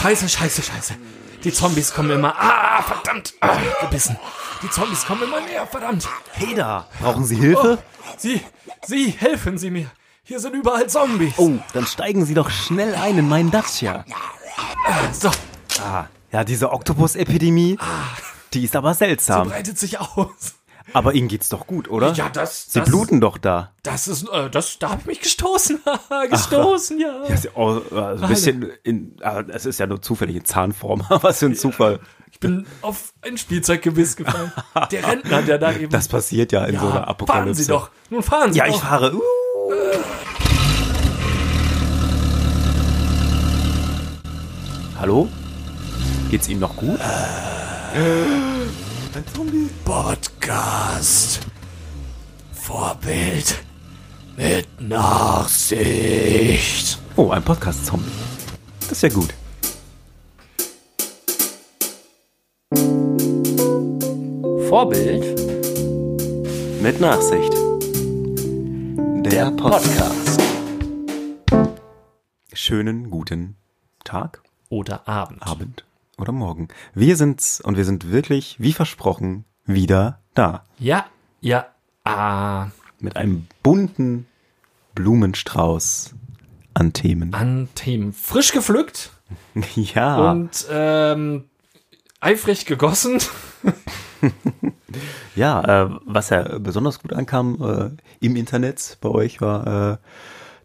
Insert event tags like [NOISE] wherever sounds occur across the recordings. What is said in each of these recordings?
Scheiße, scheiße, scheiße. Die Zombies kommen immer. Ah, verdammt. Ah, gebissen. Die Zombies kommen immer näher, verdammt. Peter, brauchen Sie Hilfe? Sie, Sie, helfen Sie mir. Hier sind überall Zombies. Oh, dann steigen Sie doch schnell ein in meinen Dacia. So, Ah, ja, diese Oktopus-Epidemie, die ist aber seltsam. breitet sich aus. Aber Ihnen geht's doch gut, oder? Ja, das, Sie das, bluten doch da. Das ist, äh, das, da hab ich mich gestoßen. [LAUGHS] gestoßen, ja. Ja, ist ja auch, äh, so ein bisschen in, ah, es ist ja nur zufällig in Zahnform. [LAUGHS] Was für ein Zufall. Ich bin auf ein Spielzeuggebiss gefallen. Der Rentner, der da [LAUGHS] eben. Das passiert ja in so einer fahren Apokalypse. Sie doch. Nun fahren Sie Ja, doch. ich fahre. Uh. Hallo? Geht's Ihnen noch gut? [GASPS] Ein Zombie. Podcast. Vorbild. Mit Nachsicht. Oh, ein Podcast-Zombie. Das ist ja gut. Vorbild Mit Nachsicht. Der Podcast. Schönen guten Tag, Oder Abend. Abend oder Morgen. Wir sind's und wir sind wirklich, wie versprochen, wieder da. Ja, ja, ah, Mit einem bunten Blumenstrauß an Themen. an Themen. Frisch gepflückt [LAUGHS] Ja, und ähm, eifrig gegossen. [LAUGHS] ja, äh, was ja besonders gut ankam äh, im Internet bei euch war äh,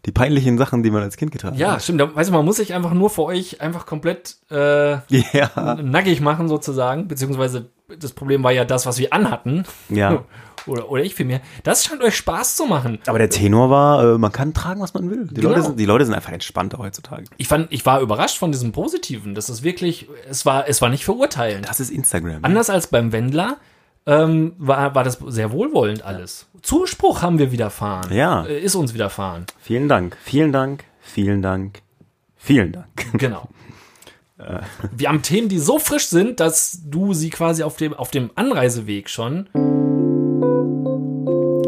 die peinlichen Sachen, die man als Kind getragen Ja, hat. stimmt. Da, weißt du, man muss sich einfach nur für euch einfach komplett äh, Ja, nackig machen sozusagen. Beziehungsweise das Problem war ja das, was wir anhatten. ja. [LAUGHS] Oder, oder ich vielmehr. Das scheint euch Spaß zu machen. Aber der Tenor war, äh, man kann tragen, was man will. Die, Genau. Leute, sind, die Leute sind einfach entspannter heutzutage. Ich fand, ich war überrascht von diesem Positiven. Das ist wirklich, es war, es war nicht verurteilend. Das ist Instagram. Anders als beim Wendler ähm, war, war das sehr wohlwollend alles. Zuspruch haben wir widerfahren. Ja. Äh, Ist uns widerfahren. Vielen Dank, vielen Dank, vielen Dank, vielen Dank. Genau. Wir haben Themen, die so frisch sind, dass du sie quasi auf dem, auf dem Anreiseweg schon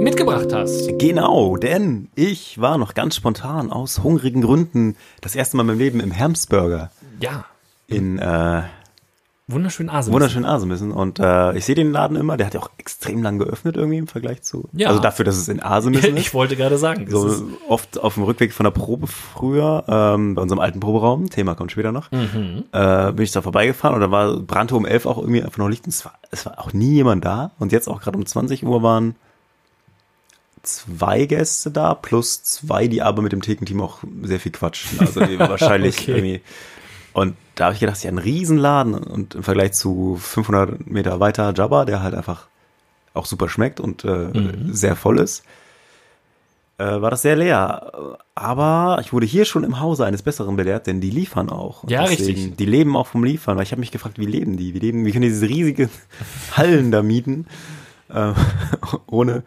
mitgebracht hast. Genau, denn ich war noch ganz spontan aus hungrigen Gründen das erste Mal in meinem Leben im Hermsburger Ja. in äh, Wunderschön Asien. wunderschönen Asemüssen und äh, ich sehe den Laden immer, der hat ja auch extrem lang geöffnet irgendwie im Vergleich zu, Ja. also dafür, dass es in Asemüssen [LAUGHS] ist. Ich wollte gerade sagen, So oft auf dem Rückweg von der Probe früher, ähm, bei unserem alten Proberaum, Thema kommt später noch, Mhm. äh, bin ich da vorbeigefahren und da war, brannte um 11 auch irgendwie einfach noch Licht und es war, es war auch nie jemand da und jetzt auch gerade um 20 Uhr waren zwei Gäste da, plus zwei, die aber mit dem Thekenteam auch sehr viel quatschen, also die [LAUGHS] wahrscheinlich Okay. irgendwie und da habe ich gedacht, ja, ein Riesenladen und im Vergleich zu 500 Meter weiter Jabba, der halt einfach auch super schmeckt und äh, Mhm. sehr voll ist, äh, war das sehr leer. Aber ich wurde hier schon im Hause eines Besseren belehrt, denn die liefern auch. Und Ja, richtig. Die leben auch vom Liefern, weil ich habe mich gefragt, wie leben die? Wie leben, wie können die diese riesigen [LAUGHS] Hallen da mieten, äh, [LAUGHS] ohne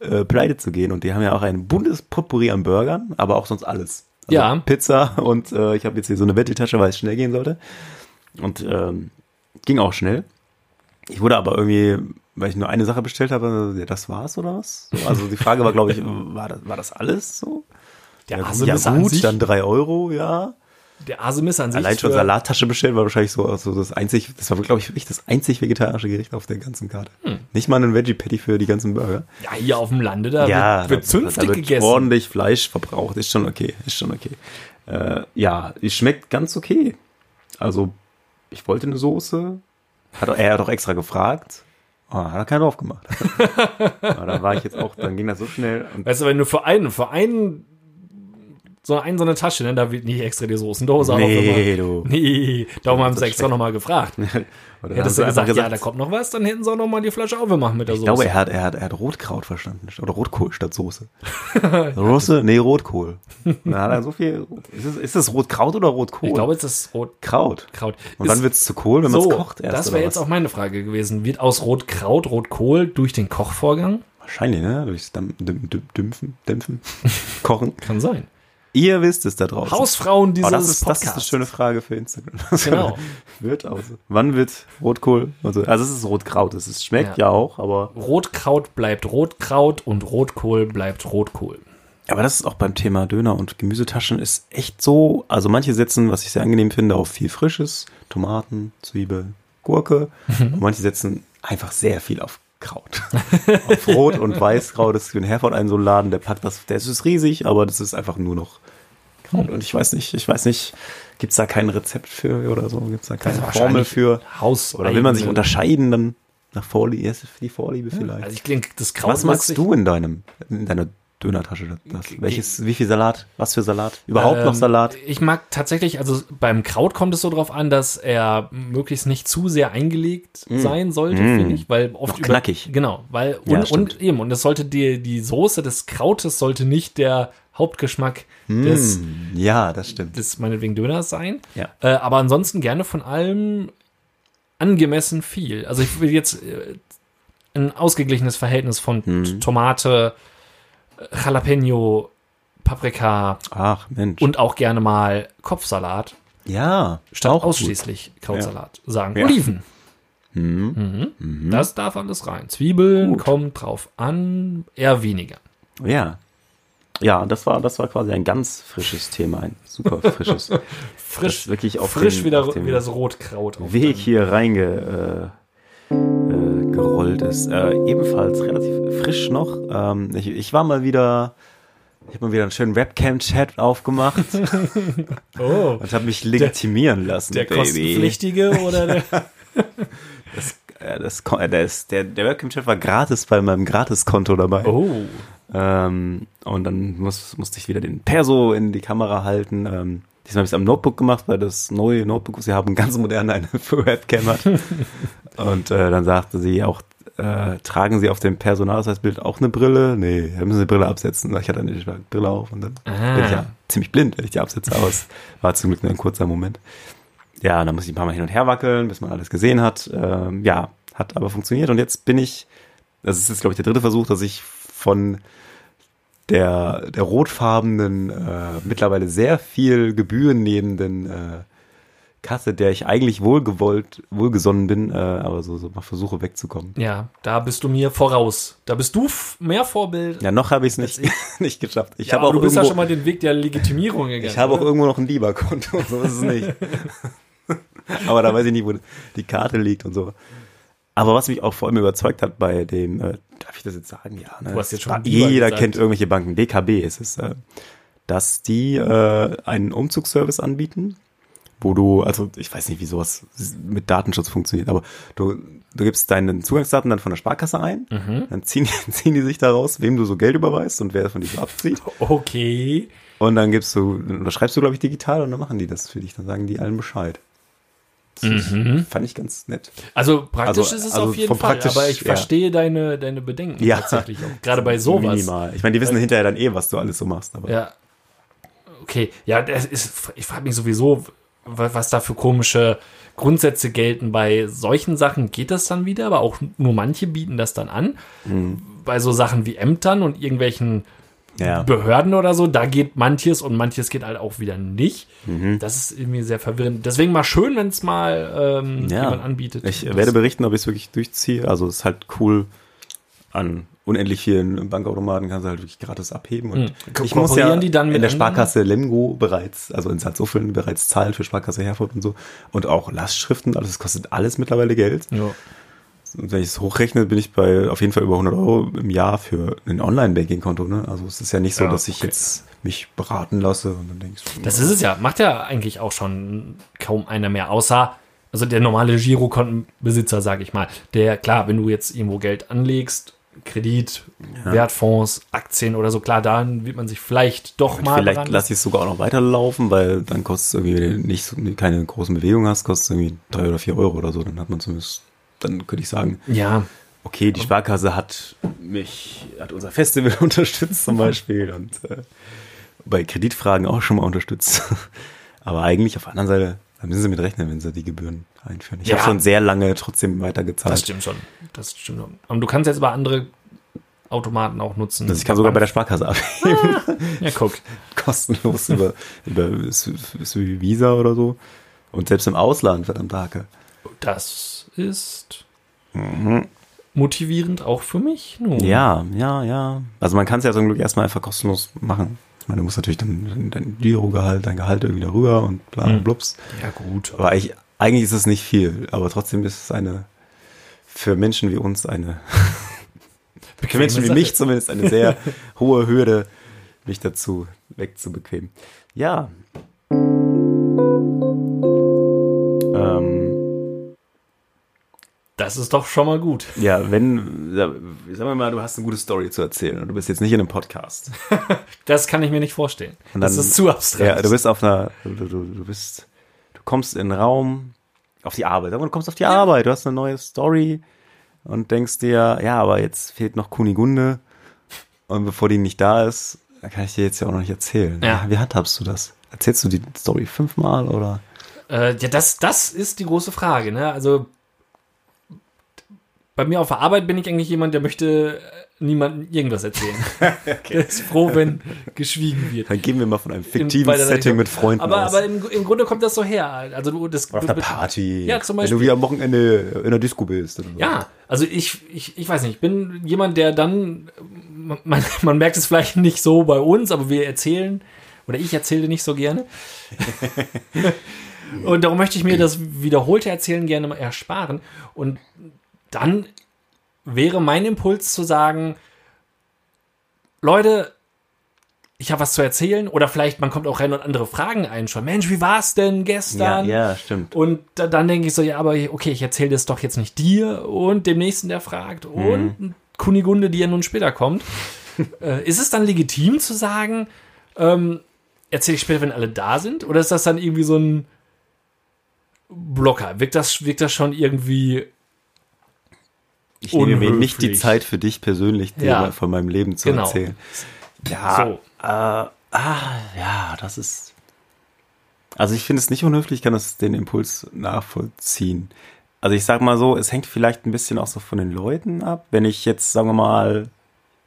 äh, pleite zu gehen? Und die haben ja auch ein buntes Potpourri an Burgern, aber auch sonst alles. Also Ja. Pizza und äh, ich habe jetzt hier so eine Wetteltasche, weil es schnell gehen sollte. Und ähm, ging auch schnell. Ich wurde aber irgendwie, weil ich nur eine Sache bestellt habe, ja, das war's oder was? So, Also die Frage war, glaube ich, [LAUGHS] war das, war das alles so? der ja, Asemis ja gut, dann drei Euro, ja. Der Asemis an sich. Allein schon Salattasche bestellt war wahrscheinlich so, so das einzig, das war, glaube ich, wirklich das einzig vegetarische Gericht auf der ganzen Karte. Hm. Nicht mal ein Veggie Patty für die ganzen Burger. Ja, hier auf dem Lande, da ja, wird, zünftig da wird gegessen. ordentlich Fleisch verbraucht, ist schon okay, ist schon okay. Äh, ja, es schmeckt ganz okay. Also, ich wollte eine Soße, hat, er hat auch extra gefragt, oh, hat er keinen drauf gemacht. Aber [LAUGHS] da war ich jetzt auch, dann ging das so schnell Weißt du, wenn du für einen, für einen, so einen, so eine Tasche, ne, da wird nicht extra die Soßendose Nee, du. Nee, darum haben sie das extra nochmal gefragt. [LAUGHS] oder Hättest du einfach gesagt, ja, da kommt noch was, dann hätten sie auch nochmal die Flasche aufgemacht mit der Ich Soße. glaube, er hat, er hat, er hat Rotkraut verstanden. Oder Rotkohl statt Soße. [LAUGHS] Soße? Nee, Rotkohl. Dann hat er so viel. Ist es, ist es Rotkraut oder Rotkohl? ich glaube, es ist Rotkraut. Kraut. Und dann Ist- wird's zu Kohl, wenn man so, es kocht erst. das wäre jetzt auch meine Frage gewesen. Wird aus Rotkraut Rotkohl durch den Kochvorgang? Wahrscheinlich, ne? Durchs Dämpfen, Dämpfen, Kochen. [LAUGHS] Kann sein. Ihr wisst es da draußen. Hausfrauen dieses Oh, das, ist, das Podcasts. ist eine schöne Frage für Instagram. [LAUGHS] Genau. wird aus. Wann wird Rotkohl? Also, also es ist Rotkraut. Es ist, schmeckt Ja. ja. auch, aber Rotkraut bleibt Rotkraut und Rotkohl bleibt Rotkohl. Aber das ist auch beim Thema Döner und Gemüsetaschen ist echt so, also manche setzen, was ich sehr angenehm finde, auf viel Frisches, Tomaten, Zwiebel, Gurke. Und manche setzen einfach sehr viel auf Kraut. [LAUGHS] auf Rot- und Weißkraut. Das ist in Herford ein so ein Laden, der packt das, der ist riesig, aber das ist einfach nur noch Kraut. Und ich weiß nicht, ich weiß nicht, gibt's da kein Rezept für oder so? Gibt's da keine Also Formel für? Haus. Oder will man sich unterscheiden dann nach Vorliebe? Erst für die Vorliebe vielleicht. Also ich denke, das Kraut Was mag machst sich- du in deinem, in deiner Dönertasche? Das, welches, wie viel Salat? Was für Salat? Überhaupt noch Ähm, Salat? Ich mag tatsächlich, also beim Kraut kommt es so drauf an, dass er möglichst nicht zu sehr eingelegt sein sollte, Mm. finde ich, weil oft Noch knackig. Genau, weil Ja, und, stimmt. und eben und es sollte die die Soße des Krautes sollte nicht der Hauptgeschmack des Mm, ja, das stimmt. des meinetwegen Döners sein. Ja. Äh, aber ansonsten gerne von allem angemessen viel. Also ich will jetzt äh, ein ausgeglichenes Verhältnis von. T- Tomate, Jalapeno, Paprika Ach, Mensch. und auch gerne mal Kopfsalat ja, statt auch ausschließlich Krautsalat sagen. Ja. Oliven. Gut. Mhm. Mhm. Das darf alles rein. Zwiebeln Gut. kommt drauf an, eher weniger. Ja. Ja, das war, das war quasi ein ganz frisches Thema, ein super frisches. [LAUGHS] Frisch, wirklich auf frisch den, wieder, auf wieder das Rotkraut. auf Weg hier reinge äh, gerollt ist. Äh, ebenfalls relativ frisch noch. Ähm, ich, ich war mal wieder, ich habe mal wieder einen schönen Webcam-Chat aufgemacht [LAUGHS] Oh, und habe mich legitimieren lassen, der Baby. kostenpflichtige oder der? [LAUGHS] Äh, das, äh, der, ist, der, der Webcam-Chat war gratis bei meinem Gratiskonto dabei. Oh. Ähm, und dann muss, musste ich wieder den Perso in die Kamera halten. Ähm, diesmal habe ich es am Notebook gemacht, weil das neue Notebook, was wir haben, ganz modern eine [LAUGHS] für Webcam hat. Und äh, dann sagte sie auch, äh, tragen Sie auf dem Personalausweisbild auch eine Brille? Nee, da müssen Sie die Brille absetzen. Ich hatte eine Brille auf und dann Ah. bin ich ja ziemlich blind, wenn ich die absetze, aber es war zum Glück nur ein kurzer Moment. Ja, dann muss ich ein paar Mal hin und her wackeln, bis man alles gesehen hat. Ähm, ja, hat aber funktioniert und jetzt bin ich, das ist jetzt glaube ich der dritte Versuch, dass ich von der, der rotfarbenen, äh, mittlerweile sehr viel Gebühren nehmenden äh, Kasse, der ich eigentlich wohlgewollt, wohlgesonnen bin, äh, aber so, so mal versuche wegzukommen. Ja, da bist du mir voraus. Da bist du mehr Vorbild. Ja, noch habe ich es [LAUGHS] nicht, nicht geschafft. Ich Ja, habe aber auch du bist ja irgendwo, schon mal den Weg der Legitimierung gegangen. ich habe auch irgendwo noch ein Lieber-Konto, so ist es nicht. [LAUGHS] aber da weiß ich nicht, wo die Karte liegt und so. Aber was mich auch vor allem überzeugt hat bei dem, äh, darf ich das jetzt sagen? Ja, ne? Du hast jetzt schon Lieber Jeder gesagt. kennt irgendwelche Banken. DKB ist es, äh, dass die äh, einen Umzugsservice anbieten, wo du, also ich weiß nicht, wie sowas mit Datenschutz funktioniert, aber du, du gibst deine Zugangsdaten dann von der Sparkasse ein, Mhm. dann ziehen, [LAUGHS] ziehen die sich daraus, wem du so Geld überweist und wer von dir so abzieht. Okay. Und dann gibst du, oder schreibst du, glaube ich, digital und dann machen die das für dich. Dann sagen die allen Bescheid. Ist- fand ich ganz nett. Also praktisch Also- ist es also auf jeden Fall, aber ich ja. verstehe deine, deine Bedenken Ja. tatsächlich auch. Gerade bei sowas. Minimal. Ich meine, die wissen hinterher dann eh, was du alles so machst. Aber Ja. Okay, ja, das ist, ich frage mich sowieso, was da für komische Grundsätze gelten. Bei solchen Sachen geht das dann wieder, aber auch nur manche bieten das dann an. Mhm. Bei so Sachen wie Ämtern und irgendwelchen ja. Behörden oder so, da geht manches und manches geht halt auch wieder nicht. Mhm. Das ist irgendwie sehr verwirrend. Deswegen mal schön, wenn es mal ähm, Ja. jemand anbietet. Ich werde berichten, ob ich es wirklich durchziehe. Also es ist halt cool an unendlich vielen Bankautomaten kannst du halt wirklich gratis abheben. Und Hm. Ich muss ja die dann in der? Sparkasse Lemgo bereits, also in Salzuffeln bereits zahlen für Sparkasse Herford und so. Und auch Lastschriften, alles das kostet alles mittlerweile Geld. Ja. Und wenn ich es hochrechne, bin ich bei auf jeden Fall über 100 Euro im Jahr für ein Online-Banking-Konto. Ne? Also es ist ja nicht so, Ja, dass ich okay. jetzt mich beraten lasse und dann denkst du, Das ist es ja. Macht ja eigentlich auch schon kaum einer mehr, außer also der normale Girokontenbesitzer, sage ich mal. Der, klar, wenn du jetzt irgendwo Geld anlegst, Kredit, Wertfonds, Aktien oder so, klar, dann wird man sich vielleicht doch mal Vielleicht lasse ich es sogar auch noch weiterlaufen, weil dann kostet es irgendwie nicht keine großen Bewegungen hast, kostet es irgendwie drei oder vier Euro oder so. Dann hat man zumindest, dann könnte ich sagen, Ja, okay, die Sparkasse hat mich, hat unser Festival [LAUGHS] unterstützt zum Beispiel und äh, bei Kreditfragen auch schon mal unterstützt. [LAUGHS] Aber eigentlich auf der anderen Seite, da müssen sie mit rechnen, wenn sie die Gebühren einführen. Ich Ja. habe schon sehr lange trotzdem weitergezahlt. das stimmt schon. Das stimmt schon. Und du kannst jetzt aber andere Automaten auch nutzen. Also ich kann sogar bei der Sparkasse [LAUGHS] abheben. Ja, guck. kostenlos über, über Visa oder so. Und selbst im Ausland, verdammt Hake. Das ist motivierend, auch für mich. Nun. Ja, ja, ja. Also man kann es ja zum Glück erstmal einfach kostenlos machen. Ich meine, du musst natürlich dann dein Giro-Gehalt, dein Gehalt irgendwie darüber und bla Hm. und blups. Ja, gut. Aber eigentlich, eigentlich ist es nicht viel, aber trotzdem ist es eine, für Menschen wie uns eine, [LAUGHS] für Menschen wie mich zumindest eine sehr [LAUGHS] hohe Hürde, mich dazu wegzubequemen. Ja. Ähm, Das ist doch schon mal gut. ja, wenn, sagen wir mal, du hast eine gute Story zu erzählen und du bist jetzt nicht in einem Podcast. [LAUGHS] Das kann ich mir nicht vorstellen. Und das dann- ist zu abstrakt. Ja, du bist auf einer, du, du, du bist, kommst in einen Raum, auf die Arbeit, aber du kommst auf die Arbeit, du hast eine neue Story und denkst dir, ja, aber jetzt fehlt noch Kunigunde und bevor die nicht da ist, kann ich dir jetzt ja auch noch nicht erzählen. Ja. Wie handhabst du das? Erzählst du die Story fünfmal oder? Äh, ja, das, das ist die große Frage. Ne? Also bei mir auf der Arbeit bin ich eigentlich jemand, der möchte äh, niemandem irgendwas erzählen. [LAUGHS] [LAUGHS] Der ist froh, wenn geschwiegen wird. Dann gehen wir mal von einem In fiktiven Setting mit Freunden Aber, aus. aber im, im Grunde kommt das so her. Also du, das, Oder auf einer Party. Ja, zum Wenn Beispiel. du wie am Wochenende in der Disco bist. So. Ja, also ich, ich, ich weiß nicht, ich bin jemand, der dann, man, [LAUGHS] man merkt es vielleicht nicht so bei uns, aber wir erzählen, oder ich erzähle nicht so gerne. Und darum möchte ich mir das wiederholte Erzählen gerne mal ersparen. Und dann wäre mein Impuls zu sagen, Leute, ich habe was zu erzählen oder vielleicht man kommt auch rein und andere Fragen ein schon. Mensch, wie war es denn ja, gestern? ja, stimmt. Und da, dann denke ich so, ja, aber okay, ich erzähle das doch jetzt nicht dir und dem Nächsten, der fragt und Kunigunde, die ja nun später kommt. [LAUGHS] äh, ist es dann legitim zu sagen, ähm, erzähle ich später, wenn alle da sind? Oder ist das dann irgendwie so ein Blocker? Wirkt das, wirkt das schon irgendwie Ich nehme mir nicht die unhöflich. Zeit für dich persönlich, dir Ja. mal von meinem Leben zu Genau. erzählen. Ja, so? Äh, ah, ja, das ist. Also ich finde es nicht unhöflich, ich kann das den Impuls nachvollziehen. Also ich sag mal so, es hängt vielleicht ein bisschen auch so von den Leuten ab. Wenn ich jetzt, sagen wir mal,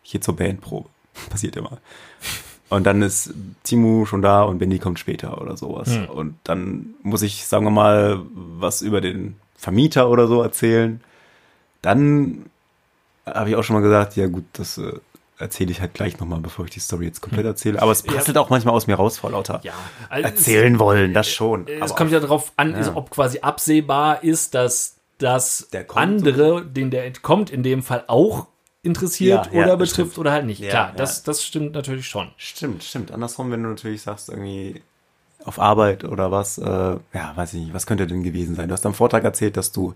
gehe zur Bandprobe, [LAUGHS] passiert immer. Und dann ist Timo schon da und Benny kommt später oder sowas. Hm. Und dann muss ich, sagen wir mal, was über den Vermieter oder so erzählen. Dann habe ich auch schon mal gesagt, ja gut, das äh, erzähle ich halt gleich nochmal, bevor ich die Story jetzt komplett erzähle. Aber es prasselt auch manchmal aus mir raus vor lauter Hm. Ja. Also erzählen wollen, das schon. Es, es Aber kommt ja darauf an, Ja. ist, ob quasi absehbar ist, dass das andere, den der entkommt, in dem Fall auch interessiert Ja, ja, oder betrifft stimmt. oder halt nicht. Ja, Klar, ja. Das, das stimmt natürlich schon. Stimmt, stimmt. Andersrum, wenn du natürlich sagst, irgendwie auf Arbeit oder was, äh, ja, weiß ich nicht, was könnte denn gewesen sein? Du hast am Vortag erzählt, dass du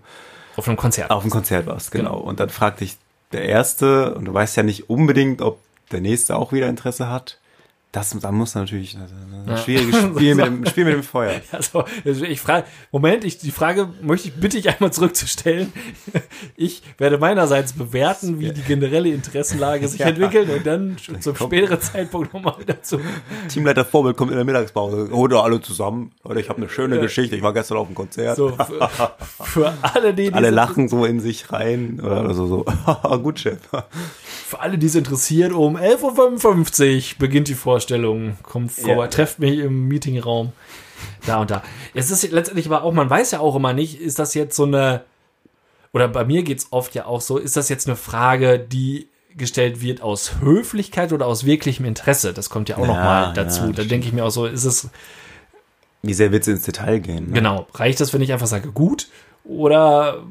Auf einem Konzert. auf dem Konzert warst, genau. Und dann fragt dich der Erste, und du weißt ja nicht unbedingt, ob der Nächste auch wieder Interesse hat. Das, da muss natürlich ein Ja. schwieriges [LAUGHS] Spiel mit, dem, Spiel mit dem Feuer. [LAUGHS] Also, also ich frage, Moment, ich, die Frage möchte ich, bitte ich einmal zurückzustellen. [LAUGHS] Ich werde meinerseits bewerten, wie die generelle Interessenlage sich Ja. entwickelt und dann zum kommt- späteren Zeitpunkt nochmal dazu. Teamleiter Vorbild kommt in der Mittagspause. Doch alle zusammen. Leute, ich habe eine schöne Geschichte. Ich war gestern auf dem Konzert. So, für, für alle, die alle lachen so in sich rein. Oder so, so. Gut, Chef. Für alle, die es interessiert, um 11.55 Uhr beginnt die Vorstellung. Kommt vorbei, Ja. trefft mich im Meetingraum. Da und da. Es ist letztendlich aber auch, man weiß ja auch immer nicht, ist das jetzt so eine, oder bei mir geht es oft ja auch so, ist das jetzt eine Frage, die gestellt wird aus Höflichkeit oder aus wirklichem Interesse? Das kommt ja auch Ja, noch mal ja, dazu. das da denke ich mir auch so, ist es, Wie sehr willst du ins Detail gehen? Ne? genau, reicht das, wenn ich einfach sage, gut? Oder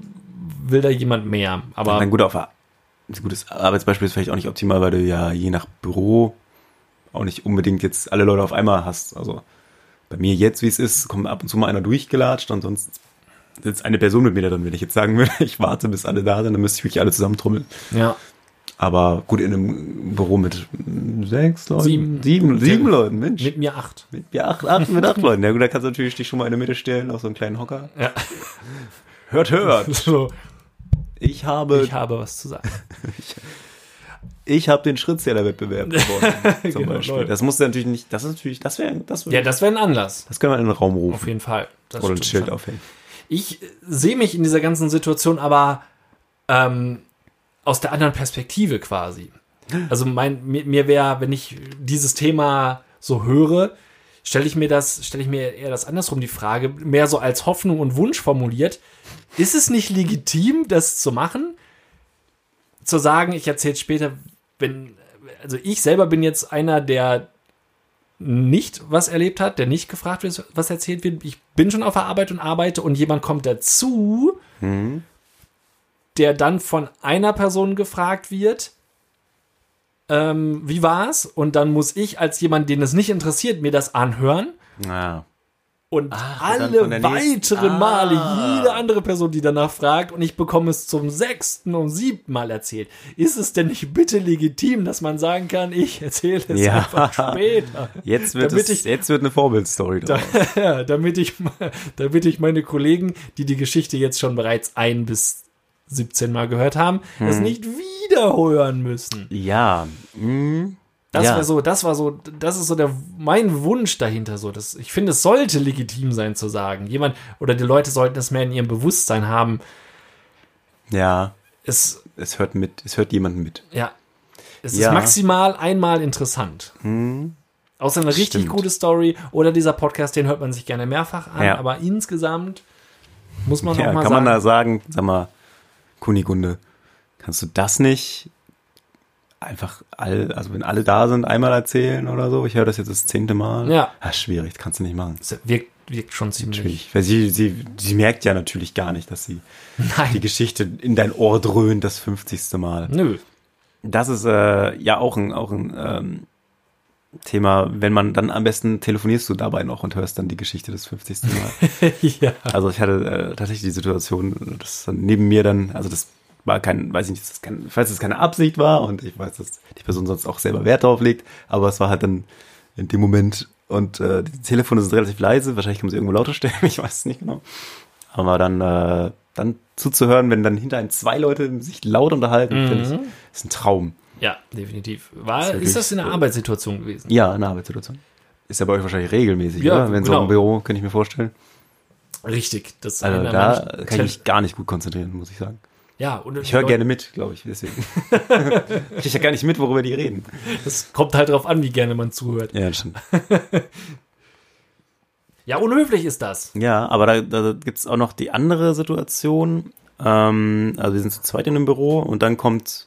will da jemand mehr? Aber auf ein gutes Arbeitsbeispiel ist vielleicht auch nicht optimal, weil du ja je nach Büro auch nicht unbedingt jetzt alle Leute auf einmal hast. Also bei mir jetzt, wie es ist, kommt ab und zu mal einer durchgelatscht und sonst sitzt eine Person mit mir da drin. Wenn ich jetzt sagen würde, [LAUGHS] ich warte, bis alle da sind, dann müsste ich wirklich alle zusammentrommeln. ja, Aber gut, in einem Büro mit sechs Leuten, Sieben. sieben, sieben Leuten, Mensch. mit mir acht. Mit, ja, acht, acht, mit acht Leuten. Ja gut, da kannst du natürlich dich schon mal in der Mitte stellen, auf so einen kleinen Hocker. Ja. Hört, hört. [LAUGHS] So, Ich habe ich habe was zu sagen. Ich [LAUGHS] habe den Schrittzählerwettbewerb [LAUGHS] gewonnen, zum Genau, Beispiel. Leute. Das muss natürlich nicht, das ist natürlich, das wäre, das, wär, Ja, das wäre ein Anlass. das können wir in den Raum rufen Auf jeden Fall. Das oder ein Schild schon. aufhängen. Ich sehe mich in dieser ganzen Situation aber ähm, aus der anderen Perspektive quasi. Also mein, mir, mir wäre, wenn ich dieses Thema so höre, stelle ich mir das, stelle ich mir eher das andersrum die Frage, mehr so als Hoffnung und Wunsch formuliert. Ist es nicht legitim, das zu machen? zu sagen, ich erzähle später, wenn, also ich selber bin jetzt einer, der nicht was erlebt hat, der nicht gefragt wird, was erzählt wird. Ich bin schon auf der Arbeit und arbeite und jemand kommt dazu, der dann von einer Person gefragt wird, ähm, wie war's? Und dann muss ich als jemand, den es nicht interessiert, mir das anhören. Ja. Und dann alle weiteren Ah. Male, jede andere Person, die danach fragt, und ich bekomme es zum sechsten und siebten Mal erzählt. Ist es denn nicht bitte legitim, dass man sagen kann, ich erzähle es Ja. einfach später? Jetzt wird, Damit es, ich- jetzt wird eine Vorbildstory. Ja, [LAUGHS] damit ich, damit ich meine Kollegen, die die Geschichte jetzt schon bereits ein bis 17 Mal gehört haben, das Hm. nicht wiederhören müssen. Ja. hm, Das ja. war so, das war so, das ist so der mein Wunsch dahinter so. Das, ich finde, es sollte legitim sein zu sagen. Jemand oder die Leute sollten es mehr in ihrem Bewusstsein haben. Ja. Es, Es hört mit, es hört jemand mit. ja, es Ja. ist maximal einmal interessant. Außer eine richtig Stimmt. gute Story oder dieser Podcast, den hört man sich gerne mehrfach an. Ja. Aber insgesamt muss man Ja, noch mal kann sagen. man da sagen, sag mal, Kunigunde, kannst du das nicht einfach all, also wenn alle da sind, einmal erzählen oder so? Ich höre das jetzt das zehnte Mal. Ja. Ah, schwierig, kannst du nicht machen. Es wirkt, wirkt schon ziemlich. Natürlich. Weil sie, sie, sie merkt ja natürlich gar nicht, dass sie die Nein. Geschichte in dein Ohr dröhnt das 50. Mal. Nö. Das ist äh, ja auch ein, auch ein ähm, Thema, wenn man dann am besten telefonierst du dabei noch und hörst dann die Geschichte des 50. Mal. [LAUGHS] ja. Also ich hatte äh, tatsächlich die Situation, dass neben mir dann, also das war kein, weiß ich nicht, das kein, falls es keine Absicht war und ich weiß, dass die Person sonst auch selber Wert darauf legt, aber es war halt dann in dem Moment und äh, die Telefone sind relativ leise, wahrscheinlich kann man sie irgendwo lauter stellen, [LAUGHS] ich weiß es nicht genau. Aber dann, äh, dann zuzuhören, wenn dann hinter einem zwei Leute sich laut unterhalten, finde ich, ist ein Traum. ja, definitiv. War, ist ist, das in äh, Arbeitssituation gewesen? Ja, eine Arbeitssituation. Ist ja bei euch wahrscheinlich regelmäßig, Ja, oder? Wenn so genau. im Büro, kann ich mir vorstellen. Richtig. Das Also einer da kann ich mich gar nicht gut konzentrieren, muss ich sagen. Ja, und Ich höre gerne mit, glaube ich, deswegen. [LAUGHS] ich kriege ja gar nicht mit, worüber die reden. Es kommt halt drauf an, wie gerne man zuhört. Ja, das stimmt. [LAUGHS] Ja, unhöflich ist das. Ja, aber da, da gibt's auch noch die andere Situation. Ähm, also wir sind zu zweit in einem Büro und dann kommt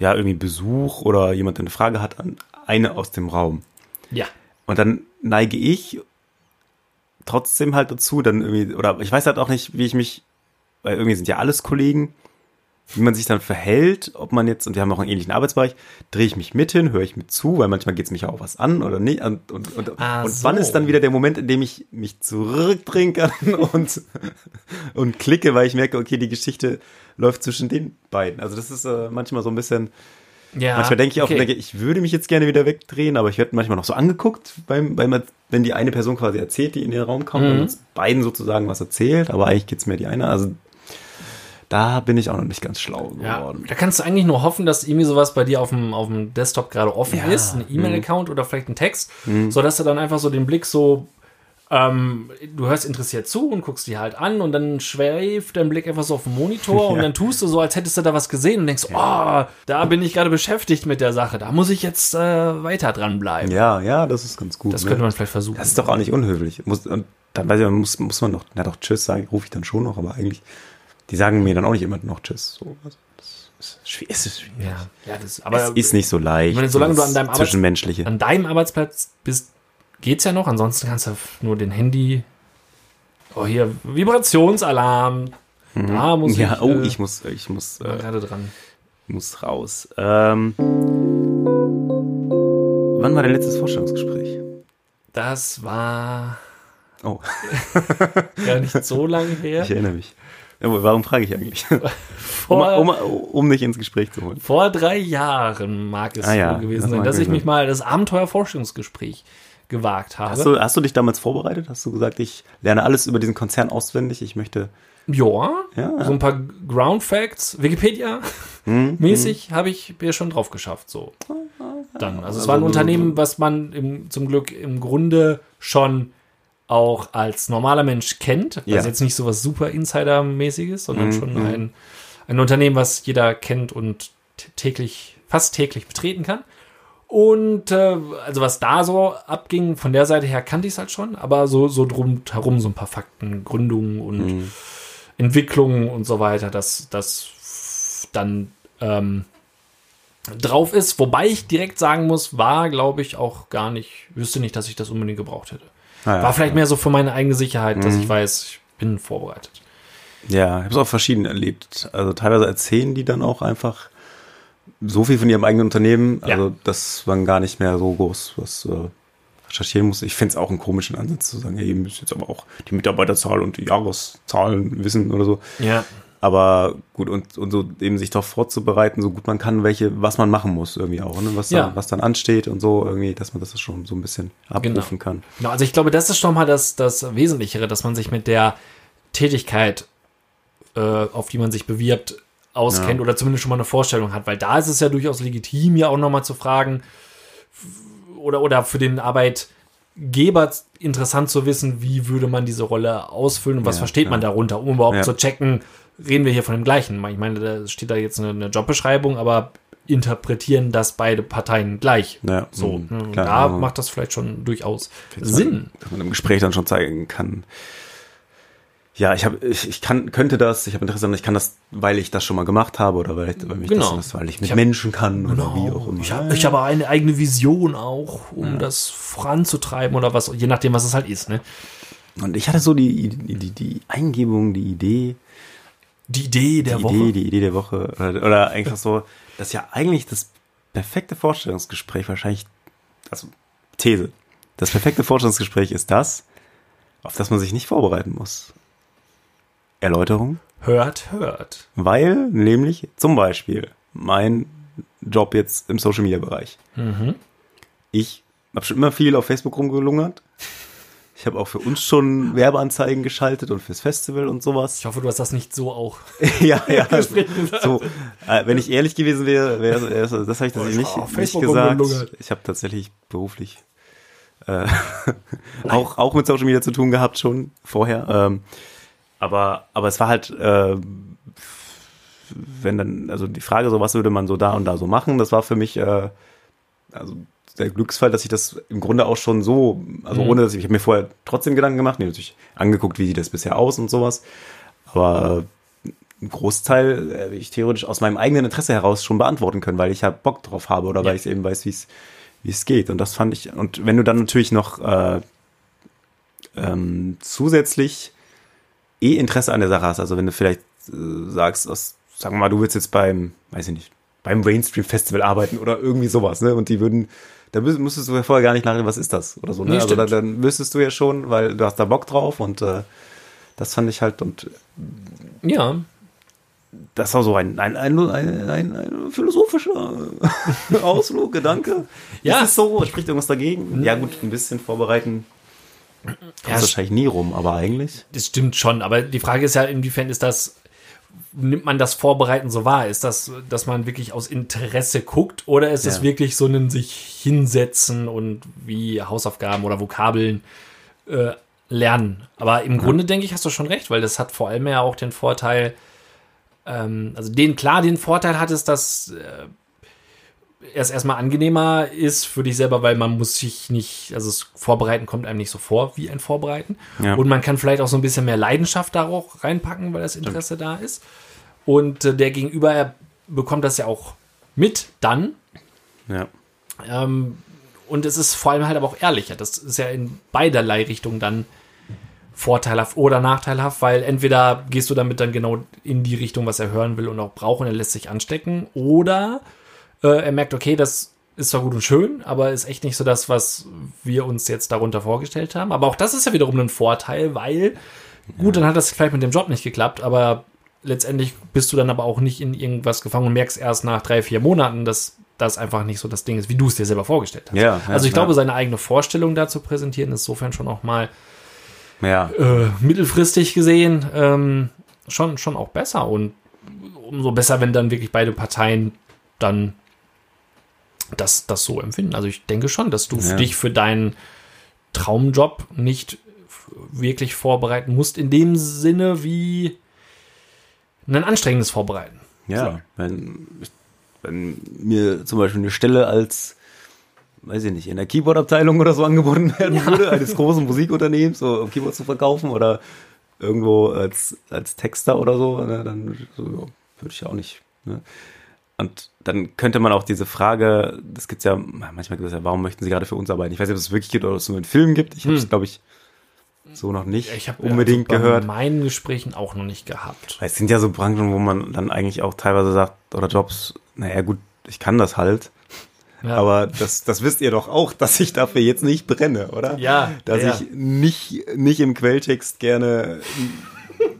ja irgendwie Besuch oder jemand, der eine Frage hat an eine aus dem Raum. Ja. Und dann neige ich trotzdem halt dazu, dann irgendwie, oder ich weiß halt auch nicht, wie ich mich, weil irgendwie sind ja alles Kollegen, wie man sich dann verhält, ob man jetzt, und wir haben auch einen ähnlichen Arbeitsbereich, drehe ich mich mit hin, höre ich mit zu, weil manchmal geht's mich ja auch was an oder nicht. Und, und, und, Ah, und wann so. ist dann wieder der Moment, in dem ich mich zurückdrehen kann [LAUGHS] und, und klicke, weil ich merke, okay, die Geschichte läuft zwischen den beiden. Also das ist äh, manchmal so ein bisschen, ja Manchmal denke ich auch, okay. denke, ich würde mich jetzt gerne wieder wegdrehen, aber ich werde manchmal noch so angeguckt, beim, beim, wenn die eine Person quasi erzählt, die in den Raum kommt Mhm. und uns beiden sozusagen was erzählt, aber eigentlich geht's mir die eine. Also da bin ich auch noch nicht ganz schlau Ja, geworden. da kannst du eigentlich nur hoffen, dass irgendwie sowas bei dir auf dem, auf dem Desktop gerade offen Ja, ist, ein E-Mail-Account oder vielleicht ein Text, sodass du dann einfach so den Blick so, ähm, du hörst interessiert zu und guckst die halt an und dann schweift dein Blick einfach so auf den Monitor [LAUGHS] und Ja. dann tust du so, als hättest du da was gesehen und denkst, oh, da bin ich gerade beschäftigt mit der Sache, da muss ich jetzt äh, weiter dranbleiben. Ja, ja, das ist ganz gut. Das ne? könnte man vielleicht versuchen. das ist doch auch nicht unhöflich. Muss, und dann weiß ich, muss, muss man noch, na doch, Tschüss sagen, rufe ich dann schon noch, aber eigentlich, die sagen mir dann auch nicht immer noch Tschüss. So, also, das ist schwierig. Es ist, schwierig. ja, ja, das, aber es ist nicht so leicht. ich meine, solange du an deinem Zwischenmenschliche. an deinem Arbeitsplatz bist, geht's ja noch. Ansonsten kannst du nur den Handy. Oh, hier, Vibrationsalarm. Da muss ja, ich. oh, äh, ich muss, ich muss, äh, gerade dran. muss raus. Ähm, wann war dein letztes Vorstellungsgespräch? Das war Oh, [LAUGHS] gar nicht so lange her. ich erinnere mich. Aber Warum frage ich eigentlich? [LAUGHS] Um, Vor, um, um dich ins Gespräch zu holen. vor drei Jahren mag es Ah ja, wohl gewesen das sein, dass ich mich mal das Abenteuerforschungsgespräch gewagt habe. Hast du, hast du dich damals vorbereitet? Hast du gesagt, ich lerne alles über diesen Konzern auswendig? Ich möchte. Ja, Ja. so ein paar Ground Facts, Wikipedia Hm, [LAUGHS] mäßig habe ich mir schon drauf geschafft. So. Dann. Also es Also war ein so- Unternehmen, was man im, zum Glück im Grunde schon auch als normaler Mensch kennt. Ja. Also jetzt nicht so was super Insider-mäßiges, sondern Mhm, schon mhm. ein, ein Unternehmen, was jeder kennt und täglich, fast täglich betreten kann. Und äh, also was da so abging, von der Seite her kannte ich es halt schon, aber so, so drum herum so ein paar Fakten, Gründungen und Mhm. Entwicklungen und so weiter, das, das dann ähm, drauf ist. Wobei ich direkt sagen muss, war, glaube ich, auch gar nicht, wüsste nicht, dass ich das unbedingt gebraucht hätte. Ja. War vielleicht mehr so für meine eigene Sicherheit, dass ich weiß, ich bin vorbereitet. Ja, ich habe es auch verschieden erlebt. Also teilweise erzählen die dann auch einfach so viel von ihrem eigenen Unternehmen, Ja. also dass man gar nicht mehr so groß was äh, recherchieren muss. Ich finde es auch einen komischen Ansatz zu sagen, ja, ihr müsst jetzt aber auch die Mitarbeiterzahl und die Jahreszahlen wissen oder so. Ja. Aber gut, und, und so eben sich darauf vorzubereiten, so gut man kann, welche, was man machen muss irgendwie auch, ne? was, Ja. dann, was dann ansteht und so, irgendwie, dass man das schon so ein bisschen abrufen kann. Genau, also ich glaube, das ist schon mal das, das Wesentlichere, dass man sich mit der Tätigkeit, äh, auf die man sich bewirbt, auskennt Ja. oder zumindest schon mal eine Vorstellung hat, weil da ist es ja durchaus legitim, ja auch nochmal zu fragen oder, oder für den Arbeitgeber interessant zu wissen, wie würde man diese Rolle ausfüllen und was Ja, versteht man darunter, um überhaupt zu checken, reden wir hier von dem gleichen. Ich meine, da steht da jetzt eine, eine Jobbeschreibung, aber interpretieren das beide Parteien gleich. Ja, So, mhm, ne? Und klar, da also- macht das vielleicht schon durchaus Dass Sinn. Man, dass man im Gespräch dann schon zeigen kann. Ja, ich habe, ich, ich kann, könnte das, ich habe Interesse daran, ich kann das, weil ich das schon mal gemacht habe oder weil, ich, weil mich Genau. das, weil ich mit Ich hab- Menschen kann oder wie auch immer. Ich habe ich hab auch eine eigene Vision auch, um das voranzutreiben oder was, je nachdem, was es halt ist. Ne? Und ich hatte so die, die, die Eingebung, die Idee, Die Idee der die Woche. Idee, die Idee der Woche oder, oder einfach so, dass ja eigentlich das perfekte Vorstellungsgespräch wahrscheinlich, also These, das perfekte Vorstellungsgespräch ist das, auf das man sich nicht vorbereiten muss. Erläuterung? Hört, hört. Weil nämlich zum Beispiel mein Job jetzt im Social Media Bereich. Mhm. Ich habe schon immer viel auf Facebook rumgelungert. Ich habe auch für uns schon Werbeanzeigen geschaltet und fürs Festival und sowas. Ich hoffe, du hast das nicht so auch. [LAUGHS] ja, ja. [LAUGHS] So, äh, wenn ich ehrlich gewesen wäre, wär, das habe ich tatsächlich ich nicht, nicht gesagt. Ich habe tatsächlich beruflich äh, [LAUGHS] auch, auch mit Social Media zu tun gehabt schon vorher. Ähm, aber, aber es war halt, äh, wenn dann, also die Frage, so was würde man so da und da so machen, das war für mich, äh, also der Glücksfall, dass ich das im Grunde auch schon so, also ohne dass ich, ich habe mir vorher trotzdem Gedanken gemacht, mir natürlich angeguckt, wie sieht das bisher aus und sowas. Aber äh, einen Großteil äh, ich theoretisch aus meinem eigenen Interesse heraus schon beantworten können, weil ich ja Bock drauf habe oder Ja. weil ich eben weiß, wie es wie es geht. Und das fand ich. Und wenn du dann natürlich noch äh, ähm, zusätzlich eh Interesse an der Sache hast, also wenn du vielleicht äh, sagst, aus, sagen wir mal, du willst jetzt beim, weiß ich nicht, beim Mainstream Festival arbeiten oder irgendwie sowas, ne? Und die würden, da müs- müsstest du ja vorher gar nicht nachdenken, was ist das oder so, ne? Nee, also da, stimmt. dann wüsstest du ja schon, weil du hast da Bock drauf und äh, das fand ich halt und Ja. das war so ein, ein, ein, ein, ein, ein philosophischer [LAUGHS] Ausflug, Gedanke. Ja. Ist es so? Spricht irgendwas dagegen? Ja, gut, ein bisschen vorbereiten. Ja, Kommt wahrscheinlich nie rum, aber eigentlich. Das stimmt schon, aber die Frage ist ja, inwiefern ist das, nimmt man das Vorbereiten so wahr? Ist das, dass man wirklich aus Interesse guckt oder ist es Ja. wirklich so ein sich hinsetzen und wie Hausaufgaben oder Vokabeln äh, lernen? Aber im Grunde denke ich, hast du schon recht, weil das hat vor allem ja auch den Vorteil, ähm, also den klar den Vorteil hat es, dass äh, es erstmal angenehmer ist für dich selber, weil man muss sich nicht, also das Vorbereiten kommt einem nicht so vor wie ein Vorbereiten. Ja. Und man kann vielleicht auch so ein bisschen mehr Leidenschaft da auch reinpacken, weil das Interesse da ist. Und äh, der Gegenüber er bekommt das ja auch mit dann. Ja. Ähm, und es ist vor allem halt aber auch ehrlicher. Das ist ja in beiderlei Richtungen dann vorteilhaft oder nachteilhaft, weil entweder gehst du damit dann genau in die Richtung, was er hören will und auch braucht und er lässt sich anstecken, oder äh, er merkt, okay, das ist zwar gut und schön, aber ist echt nicht so das, was wir uns jetzt darunter vorgestellt haben. Aber auch das ist ja wiederum ein Vorteil, weil, gut, dann hat das vielleicht mit dem Job nicht geklappt, aber letztendlich bist du dann aber auch nicht in irgendwas gefangen und merkst erst nach drei, vier Monaten, dass das einfach nicht so das Ding ist, wie du es dir selber vorgestellt hast. Ja, also ich ja. glaube, seine eigene Vorstellung da zu präsentieren, ist insofern schon auch mal Ja. äh, mittelfristig gesehen ähm, schon, schon auch besser und umso besser, wenn dann wirklich beide Parteien dann das, das so empfinden. Also ich denke schon, dass du Ja. dich für deinen Traumjob nicht wirklich vorbereiten musst, in dem Sinne wie ein anstrengendes Vorbereiten. Ja, wenn, wenn mir zum Beispiel eine Stelle als, weiß ich nicht, in der Keyboard-Abteilung oder so angeboten [LAUGHS] werden würde, eines großen Musikunternehmens, so um Keyboard zu verkaufen oder irgendwo als, als Texter oder so, ne, dann so, ja, würde ich auch nicht. Ne? Und dann könnte man auch diese Frage, das gibt's ja, manchmal gibt es ja, warum möchten Sie gerade für uns arbeiten? Ich weiß nicht, ob es wirklich gibt oder ob es nur in Filmen gibt. Ich habe es, glaube ich, so noch nicht Ich habe unbedingt also bei gehört. meinen Gesprächen auch noch nicht gehabt. Weil es sind ja so Branchen, wo man dann eigentlich auch teilweise sagt, oder Jobs, naja gut, ich kann das halt. Ja. Aber das, das wisst ihr doch auch, dass ich dafür jetzt nicht brenne, oder? Ja, Dass ja. ich nicht, nicht im Quelltext gerne,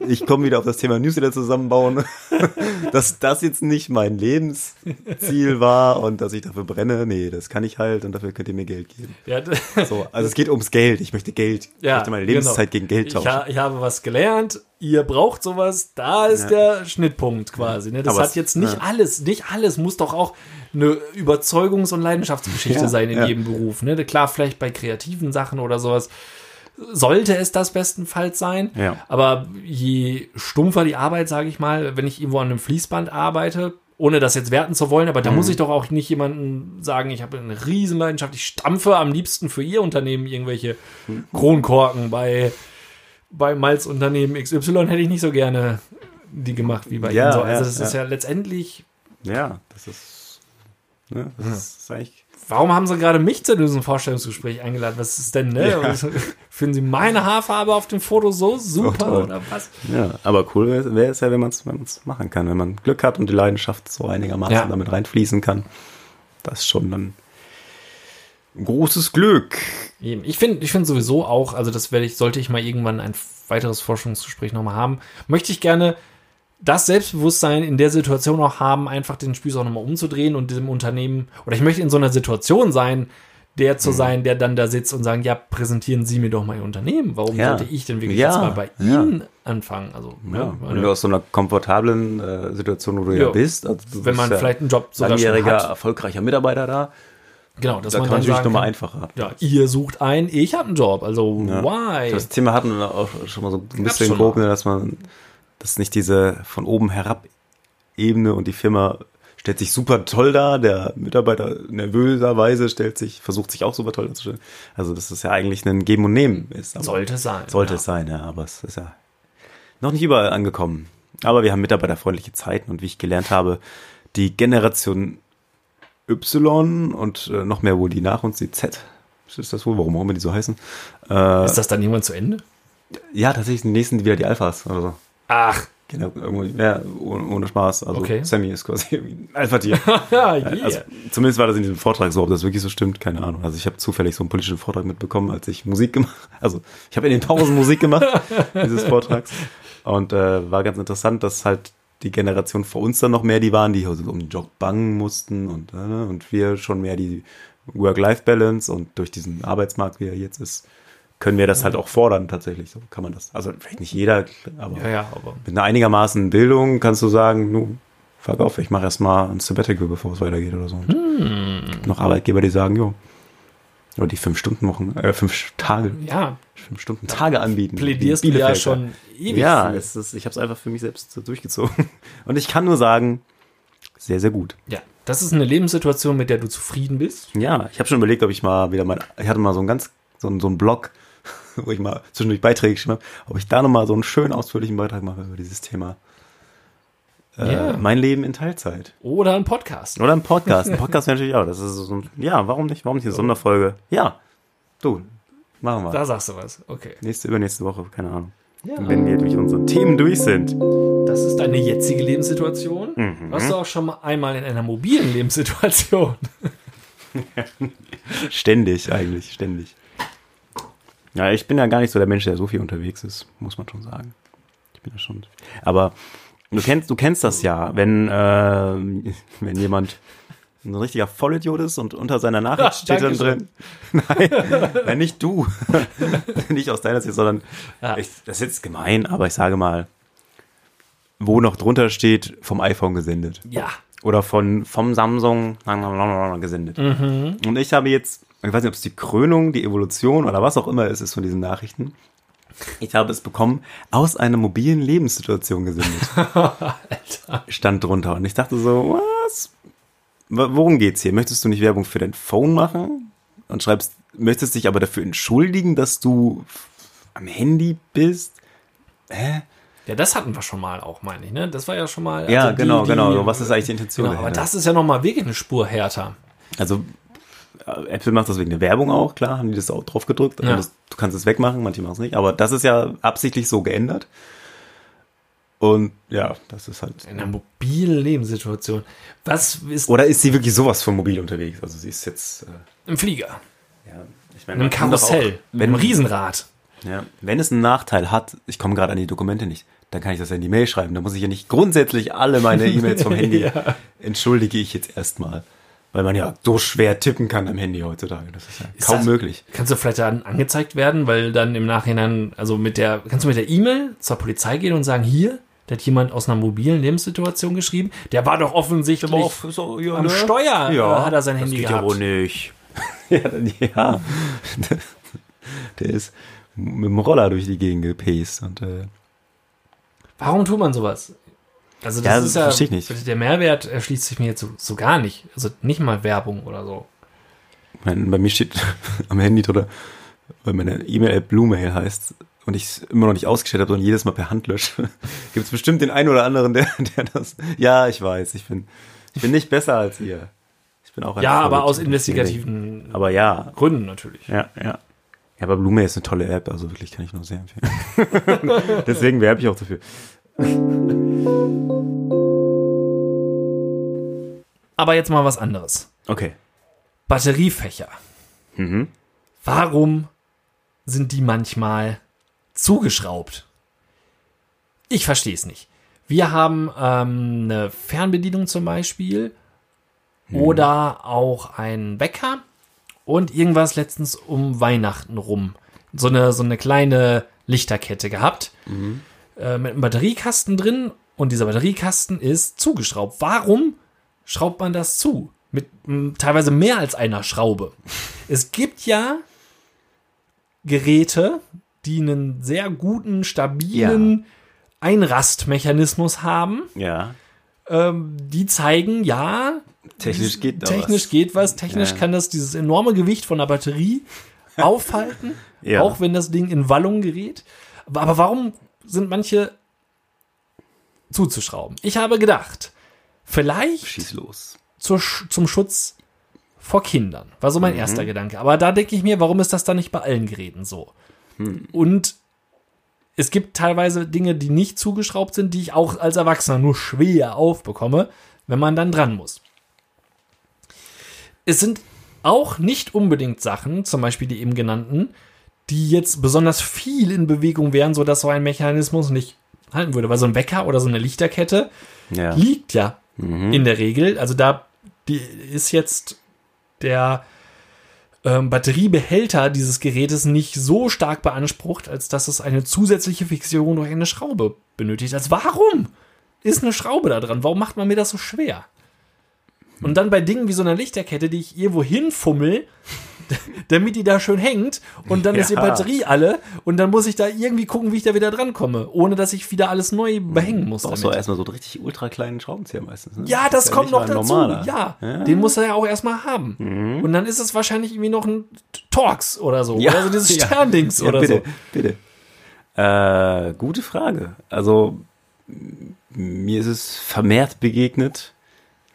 ich komme wieder auf das Thema Newsletter zusammenbauen, [LAUGHS] dass das jetzt nicht mein Lebensziel war und dass ich dafür brenne. Nee, das kann ich halt und dafür könnt ihr mir Geld geben. Ja, So, also es geht ums Geld. Ich möchte Geld. ich ja, möchte meine Lebenszeit genau. gegen Geld Ich, tauschen. ha, ich habe was gelernt, ihr braucht sowas, da ist Ja. der Schnittpunkt quasi. Ne? Das Aber hat jetzt nicht ja. alles, nicht alles muss doch auch eine Überzeugungs- und Leidenschaftsgeschichte sein in jedem Beruf. Ne? Klar, vielleicht bei kreativen Sachen oder sowas sollte es das bestenfalls sein. Ja. Aber je stumpfer die Arbeit, sage ich mal, wenn ich irgendwo an einem Fließband arbeite, ohne das jetzt werten zu wollen, aber da Mhm. muss ich doch auch nicht jemandem sagen, ich habe eine Riesenleidenschaft, ich stampfe am liebsten für ihr Unternehmen irgendwelche Mhm. Kronkorken bei, bei Malzunternehmen XY hätte ich nicht so gerne die gemacht wie bei Ja, Ihnen. So, also ja, das ist ja. ja letztendlich, Ja, das ist, ne, das ist eigentlich, warum haben Sie gerade mich zu diesem Vorstellungsgespräch eingeladen? Was ist denn, ne? Ja. Was- [LAUGHS] Finden Sie meine Haarfarbe auf dem Foto so super toll. oder was? ja, aber cool wäre wär es ja, wenn man es wenn man's machen kann, wenn man Glück hat und die Leidenschaft so einigermaßen Ja. damit reinfließen kann. Das ist schon dann ein großes Glück. Eben. Ich finde ich finde sowieso auch, also das werde ich, sollte ich mal irgendwann ein weiteres Forschungsgespräch nochmal haben, möchte ich gerne das Selbstbewusstsein in der Situation auch haben, einfach den Spieß auch nochmal umzudrehen und diesem Unternehmen, oder ich möchte in so einer Situation sein, der Mhm. zu sein, der dann da sitzt und sagen, ja, präsentieren Sie mir doch mal Ihr Unternehmen. Warum Ja. sollte ich denn wirklich Ja. jetzt mal bei Ja. Ihnen anfangen? Also, Ja, ne, wenn du aus so einer komfortablen äh, Situation, wo du ja, Ja. bist, also du wenn bist man ja vielleicht einen Job sogar langjähriger, hat. erfolgreicher Mitarbeiter da, Genau, dass da man kann dann natürlich nochmal einfacher. ja, ihr sucht einen, ich habe einen Job. Also, Ja. why? Das Thema hatten wir auch schon mal so ein bisschen ne, dass man, dass nicht diese von oben herab Ebene und die Firma stellt sich super toll dar, der Mitarbeiter nervöserweise stellt sich, versucht sich auch super toll darzustellen. Also, dass es ja eigentlich ein Geben und Nehmen ist. Sollte sein. Sollte ja. es sein, ja, aber es ist ja noch nicht überall angekommen. Aber wir haben mitarbeiterfreundliche Zeiten und wie ich gelernt habe, die Generation Y und äh, noch mehr wohl die nach uns, die Z, ist das wohl, warum auch immer die so heißen. Äh, Ist das dann irgendwann zu Ende? ja, tatsächlich, die nächsten wieder die Alphas oder so. Ach, Genau, irgendwo, ja, ohne, ohne Spaß. Also Okay. Sammy ist quasi irgendwie [LAUGHS] ein Alpha-Tier. [LAUGHS] yeah. Also, zumindest war das in diesem Vortrag so, ob das wirklich so stimmt, keine Ahnung. Also ich habe zufällig so einen politischen Vortrag mitbekommen, als ich Musik gemacht, [LAUGHS] also ich habe in den Pausen Musik gemacht, dieses Vortrags. Und äh, war ganz interessant, dass halt die Generation vor uns dann noch mehr die waren, die so um den Job bangen mussten und, äh, und wir schon mehr die Work-Life-Balance und durch diesen Arbeitsmarkt, wie er jetzt ist, können wir das halt auch fordern tatsächlich. So kann man das. Also vielleicht nicht jeder, aber ja, ja, aber mit einer einigermaßen Bildung kannst du sagen, nu, fuck auf, ich mache erstmal ein Sabbatical, bevor es weitergeht oder so. Und Hm. gibt noch Arbeitgeber, die sagen, jo, oder die fünf Stunden Wochen, äh, fünf Tage, ja, fünf Stunden Tage anbieten. plädierst du ja schon ewig. Ja, ist, ich habe es einfach für mich selbst so durchgezogen. [LAUGHS] Und ich kann nur sagen, sehr, sehr gut. ja, das ist eine Lebenssituation, mit der du zufrieden bist. Ja, ich habe schon überlegt, ob ich mal wieder mal, ich hatte mal so einen ganz, so einen, so einen Blog, [LAUGHS] wo ich mal zwischendurch Beiträge geschrieben habe, ob ich da nochmal so einen schönen ausführlichen Beitrag mache über dieses Thema. Äh, Ja. Mein Leben in Teilzeit. Oder ein Podcast. Oder ein Podcast. Ein [LAUGHS] Podcast natürlich auch. Das ist so ein, ja, warum nicht? Warum nicht eine Sonderfolge? Ja. Du, machen wir. Da sagst du was. Okay. Nächste, übernächste Woche, keine Ahnung. Ja. Wenn wir durch unsere Themen durch sind. Das ist deine jetzige Lebenssituation. Mhm. Warst du auch schon mal einmal in einer mobilen Lebenssituation? [LAUGHS] Ständig eigentlich, ständig. Ja, ich bin ja gar nicht so der Mensch, der so viel unterwegs ist, muss man schon sagen. Ich bin ja schon. Aber du kennst, du kennst das ja, wenn, äh, wenn jemand ein richtiger Vollidiot ist und unter seiner Nachricht steht dann drin. [LAUGHS] Nein, nein, nicht du. [LAUGHS] nicht aus deiner Sicht, sondern Ja. ich, das ist jetzt gemein, aber ich sage mal, wo noch drunter steht, vom iPhone gesendet Ja. oder von vom Samsung gesendet. Und ich habe jetzt, ich weiß nicht, ob es die Krönung, die Evolution oder was auch immer es ist von diesen Nachrichten. Ich habe es bekommen aus einer mobilen Lebenssituation gesendet. [LAUGHS] Stand drunter. Und ich dachte so, was? Worum geht's hier? Möchtest du nicht Werbung für dein Phone machen? Und schreibst, möchtest dich aber dafür entschuldigen, dass du am Handy bist? Hä? Ja, das hatten wir schon mal auch, meine ich, ne? Das war ja schon mal. Ja, also die- genau, die- genau. So, Was ist eigentlich die Intention Genau, aber das ist ja nochmal wirklich eine Spur härter. Also Apple macht das wegen der Werbung auch, klar, haben die das auch drauf gedrückt. Ja. das, du kannst es wegmachen, manche machen es nicht. Aber das ist ja absichtlich so geändert. Und ja, das ist halt. In einer mobilen Lebenssituation. Was ist Oder ist sie wirklich sowas von mobil unterwegs? Also sie ist jetzt. Äh, im Flieger? ja, ich In meine, doch Karussell? Auch, mit einem wenn, Riesenrad? ja, wenn es einen Nachteil hat, ich komme gerade an die Dokumente nicht, dann kann ich das ja in die Mail schreiben. Da muss ich ja nicht grundsätzlich alle meine E-Mails vom [LAUGHS] Handy Ja. entschuldige ich jetzt erstmal. Weil man ja so schwer tippen kann am Handy heutzutage. Das ist ja Ist kaum das- möglich. Kannst du vielleicht dann angezeigt werden, weil dann im Nachhinein, also mit der, kannst du mit der E-Mail zur Polizei gehen und sagen, hier, da hat jemand aus einer mobilen Lebenssituation geschrieben, der war doch offensichtlich so, ja, am Steuer, Ja, äh, hat er sein das Handy geht gehabt. ja wohl nicht. [LAUGHS] ja, dann, ja. [LAUGHS] Der ist mit dem Roller durch die Gegend gepaced und äh, Warum tut man sowas? Also das Ja, ist das ja, verstehe ich nicht. der Mehrwert erschließt sich mir jetzt so, so gar nicht. Also nicht mal Werbung oder so. mein, bei mir steht [LAUGHS] am Handy drunter, weil meine E-Mail-App Bluemail heißt und ich es immer noch nicht ausgestellt habe und jedes Mal per Hand lösche, [LAUGHS] gibt es bestimmt den einen oder anderen, der, [LAUGHS] der das. Ja, ich weiß, ich bin, ich bin nicht besser als ihr. Ich bin auch ein Ja, aber aus investigativen Aber ja, Gründen natürlich. Ja, ja. Ja, aber Blume ist eine tolle App, also wirklich kann ich nur sehr empfehlen. Deswegen werbe ich auch dafür. [LAUGHS] Aber jetzt mal was anderes. Okay. Batteriefächer. Mhm. Warum sind die manchmal zugeschraubt? Ich verstehe es nicht. Wir haben ähm, eine Fernbedienung zum Beispiel oder auch einen Wecker und irgendwas letztens um Weihnachten rum. So eine, so eine kleine Lichterkette gehabt äh, mit einem Batteriekasten drin und dieser Batteriekasten ist zugeschraubt. Warum schraubt man das zu? Mit m, teilweise mehr als einer Schraube. [LAUGHS] Es gibt ja Geräte, die einen sehr guten, stabilen Einrastmechanismus haben. Ja. Ähm, die zeigen, ja, Technisch geht technisch was. geht was. Technisch Ja. kann das dieses enorme Gewicht von der Batterie [LAUGHS] aufhalten, Ja. auch wenn das Ding in Wallung gerät. Aber warum sind manche zuzuschrauben? Ich habe gedacht, vielleicht Schieß los. zur, zum Schutz vor Kindern. War so mein Mhm. erster Gedanke. Aber da denke ich mir, warum ist das dann nicht bei allen Geräten so? Hm. Und es gibt teilweise Dinge, die nicht zugeschraubt sind, die ich auch als Erwachsener nur schwer aufbekomme, wenn man dann dran muss. Es sind auch nicht unbedingt Sachen, zum Beispiel die eben genannten, die jetzt besonders viel in Bewegung wären, sodass so ein Mechanismus nicht halten würde. Weil so ein Wecker oder so eine Lichterkette Ja. liegt ja Mhm. in der Regel. Also da ist jetzt der ähm, Batteriebehälter dieses Gerätes nicht so stark beansprucht, als dass es eine zusätzliche Fixierung durch eine Schraube benötigt. Also warum ist eine Schraube da dran? Warum macht man mir das so schwer? Und dann bei Dingen wie so einer Lichterkette, die ich irgendwo hinfummel, [LAUGHS] damit die da schön hängt und dann ist die Ja. Batterie alle und dann muss ich da irgendwie gucken, wie ich da wieder dran komme, ohne dass ich wieder alles neu behängen muss. Brauchst du erstmal so einen richtig ultra kleinen Schraubenzieher meistens. Ne? Ja, das Ist kommt noch dazu. Ja, Ja. Mhm. den muss er ja auch erstmal haben. Und dann ist es wahrscheinlich irgendwie noch ein Torx oder so. Ja. Oder so dieses [LAUGHS] Ja. Sterndings Ja, oder bitte, so. bitte. Äh, gute Frage. Also, mir ist es vermehrt begegnet.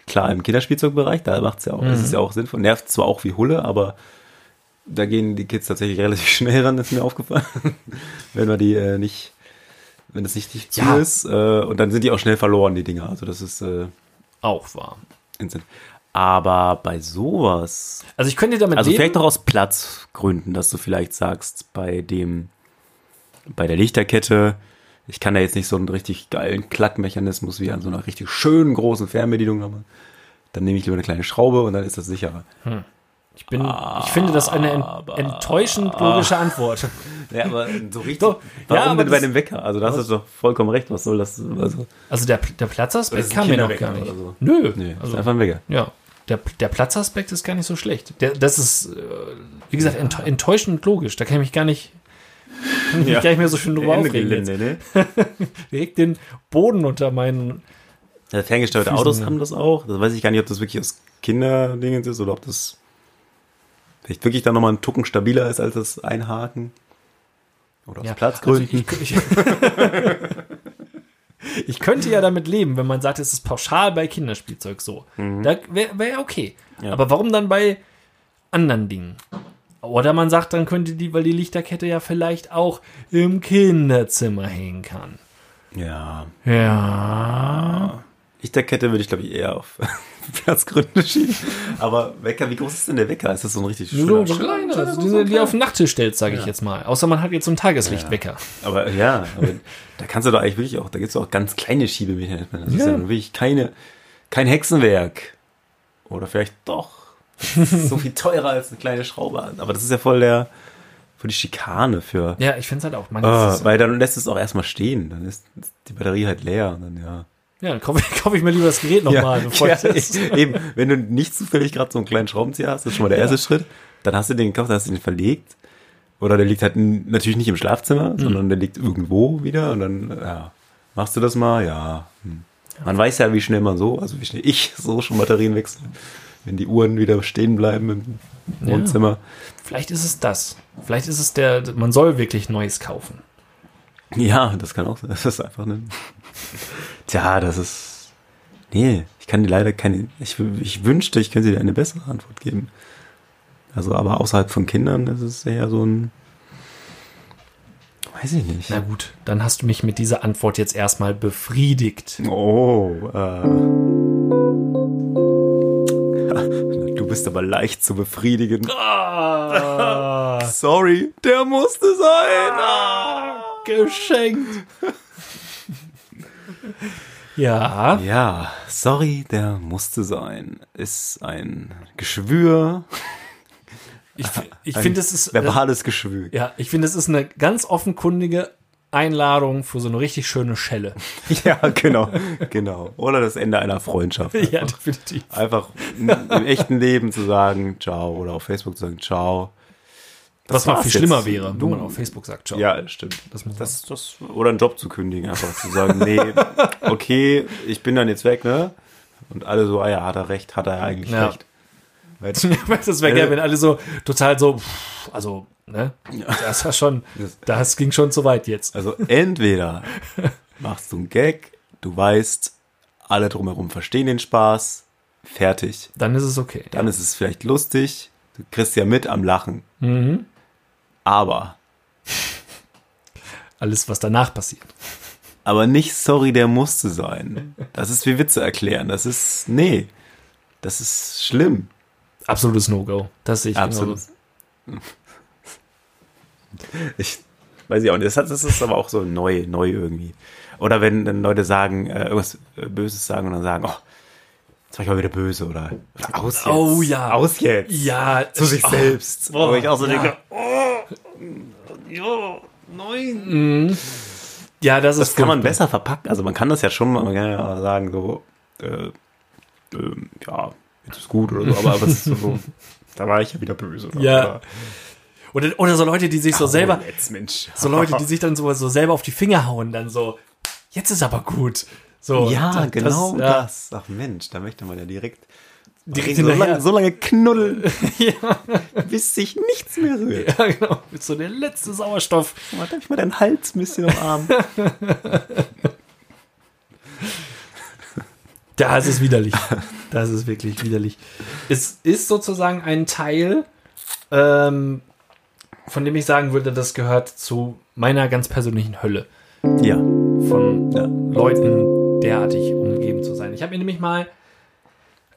Klar, im Kinderspielzeugbereich, da macht's ja auch, ist es Mhm. ja auch sinnvoll. Nervt zwar auch wie Hulle, aber da gehen die Kids tatsächlich [LAUGHS] relativ schnell ran, ist mir aufgefallen. wenn man die äh, nicht, wenn es nicht dicht zu Ja. ist. Äh, und dann sind die auch schnell verloren, die Dinger. Also das ist äh, Auch wahr. instant. Aber bei sowas, Also ich könnte damit also leben. vielleicht noch aus Platzgründen, dass du vielleicht sagst, bei dem, bei der Lichterkette, ich kann da jetzt nicht so einen richtig geilen Klackmechanismus wie an so einer richtig schönen großen Fernbedienung haben. Dann nehme ich lieber eine kleine Schraube und dann ist das sicherer. Ich, bin, ich finde das eine ent, enttäuschend logische Antwort. [LAUGHS] Ja, aber so richtig. Doch, warum ja, aber denn bei dem Wecker? Also da hast du doch vollkommen recht. Was soll das? Also, Also der, der Platzaspekt kam mir noch gar nicht. so. Nö. nee, das also, ist einfach ein Wecker. ja. Der, der Platzaspekt ist gar nicht so schlecht. Der, das ist, äh, wie gesagt, ent, enttäuschend logisch. Da kann ich mich gar nicht, kann ich mich Ja. gar nicht mehr so schön drüber Ende aufregen. Gelände, ne? Direkt den Boden unter meinen Ja, ferngesteuerte Autos haben das auch. Das weiß ich gar nicht, ob das wirklich aus Kinderdingens ist oder ob das vielleicht wirklich dann nochmal ein Tucken stabiler ist als das Einhaken. Oder aus Ja, Platzgründen. Also ich, ich, [LAUGHS] Ich könnte ja damit leben, wenn man sagt, es ist pauschal bei Kinderspielzeug so. Da wäre wär okay. Ja. Aber warum dann bei anderen Dingen? Oder man sagt, dann könnte die, weil die Lichterkette ja vielleicht auch im Kinderzimmer hängen kann. Ja. Ja. Lichterkette würde ich, glaube ich, eher auf [LAUGHS] Platzgründe schieben. Aber Wecker, wie groß ist denn der Wecker? Ist das so ein richtig So schöner- kleine, schöner- also die, die auf den Nachttisch stellt, sage ich jetzt mal. Außer man hat jetzt so einen Tageslichtwecker. Aber ja, aber da kannst du doch eigentlich wirklich auch, da gibt es auch ganz kleine Schiebemechanismen. Das ist Ja. ja wirklich keine, kein Hexenwerk. Oder vielleicht doch. [LAUGHS] so viel teurer als eine kleine Schraube. Aber das ist ja voll der, voll die Schikane für. Ja, ich finde es halt auch. Man, Ah, weil dann lässt es auch erstmal stehen. Dann ist die Batterie halt leer. Und dann, ja. Ja, dann kaufe ich, [LAUGHS] kauf ich mir lieber das Gerät nochmal. bevor ja, ich das- [LAUGHS] eben. Wenn du nicht zufällig gerade so einen kleinen Schraubenzieher hast, das ist schon mal der erste Schritt. Dann hast du den gekauft, dann hast du den verlegt. Oder der liegt halt natürlich nicht im Schlafzimmer, Mhm. sondern der liegt irgendwo wieder. Und dann, ja, machst du das mal? Ja. Hm. Man weiß ja, wie schnell man so, also wie schnell ich [LAUGHS] so schon Batterien wechsle. Wenn die Uhren wieder stehen bleiben im Ja. Wohnzimmer. Vielleicht ist es das. Vielleicht ist es der, man soll wirklich Neues kaufen. Ja, das kann auch sein. Das ist einfach ein. Tja, das ist. Nee, ich kann dir leider keine. Ich, ich wünschte, ich könnte dir eine bessere Antwort geben. Also, aber außerhalb von Kindern, das ist eher so ein. Weiß ich nicht. Na gut, dann hast du mich mit dieser Antwort jetzt erstmal befriedigt. Oh, äh. [LAUGHS] Du bist aber leicht zu befriedigen. Ah, [LAUGHS] Sorry, der musste sein. Ah. geschenkt. [LAUGHS] [LAUGHS] ja, Ja, sorry, der musste sein. Ist ein Geschwür. [LAUGHS] ich, ich finde, es ist. verbales Geschwür. Ja, ich finde, es ist eine ganz offenkundige Einladung für so eine richtig schöne Schelle. [LAUGHS] Ja, genau, genau. Oder das Ende einer Freundschaft. ja, definitiv. Einfach im im echten Leben zu sagen, ciao, oder auf Facebook zu sagen, ciao. Was noch viel schlimmer jetzt. wäre, wenn Du- man auf Facebook sagt, ciao. Ja, stimmt. Das muss das, das, oder einen Job zu kündigen, einfach zu sagen, nee, [LAUGHS] okay, ich bin dann jetzt weg, ne? Und alle so, ah ja, hat er recht, hat er eigentlich Ja. recht. Weil, [LAUGHS] das wäre geil, wenn alle so total so, also, ne? Das war schon, das ging schon zu weit jetzt. also entweder [LAUGHS] machst du einen Gag, du weißt, alle drumherum verstehen den Spaß, fertig. Dann ist es okay. Dann ist es vielleicht lustig, du kriegst ja mit am Lachen. Mhm. Aber, Alles, was danach passiert. aber nicht sorry, der musste sein. Das ist wie Witze erklären. Das ist, nee, das ist schlimm. Absolutes No-Go. Das sehe ich Absolut. genauso. Ich weiß ich auch nicht. Das, ist aber auch so neu, neu irgendwie. Oder wenn dann Leute sagen, äh, irgendwas äh, Böses sagen und dann sagen, oh, jetzt war ich mal wieder böse oder, oder aus jetzt. Oh ja. Aus jetzt. Ja, Zu sich oh, selbst. oh, Wo ich auch so ja. denke, oh, ja, nein. Ja, das ist Das kann man besser verpacken. Also man kann das ja schon mal man kann ja sagen, so, äh, ähm, ja, jetzt ist gut oder so, aber, aber es ist so, da war ich ja wieder böse. Oder, Ja. Oder, Oder, oder so Leute, die sich so selber, Oh, jetzt, Mensch. so Leute, die sich dann so, so selber auf die Finger hauen, dann so, jetzt ist aber gut. So, Ja, das- genau ja, das. Ach Mensch, da möchte man ja direkt, Direkt so, lange, so lange knuddeln, [LAUGHS] bis sich nichts mehr rührt. Ja, genau. Mit so der letzte Sauerstoff. Mal, darf ich mal deinen Hals ein bisschen umarmen? [LAUGHS] Das ist widerlich. [LAUGHS] Das ist wirklich widerlich. Es ist sozusagen ein Teil, ähm, von dem ich sagen würde, das gehört zu meiner ganz persönlichen Hölle. ja. von Ja. Leuten derartig umgeben zu sein. Ich habe mir nämlich mal,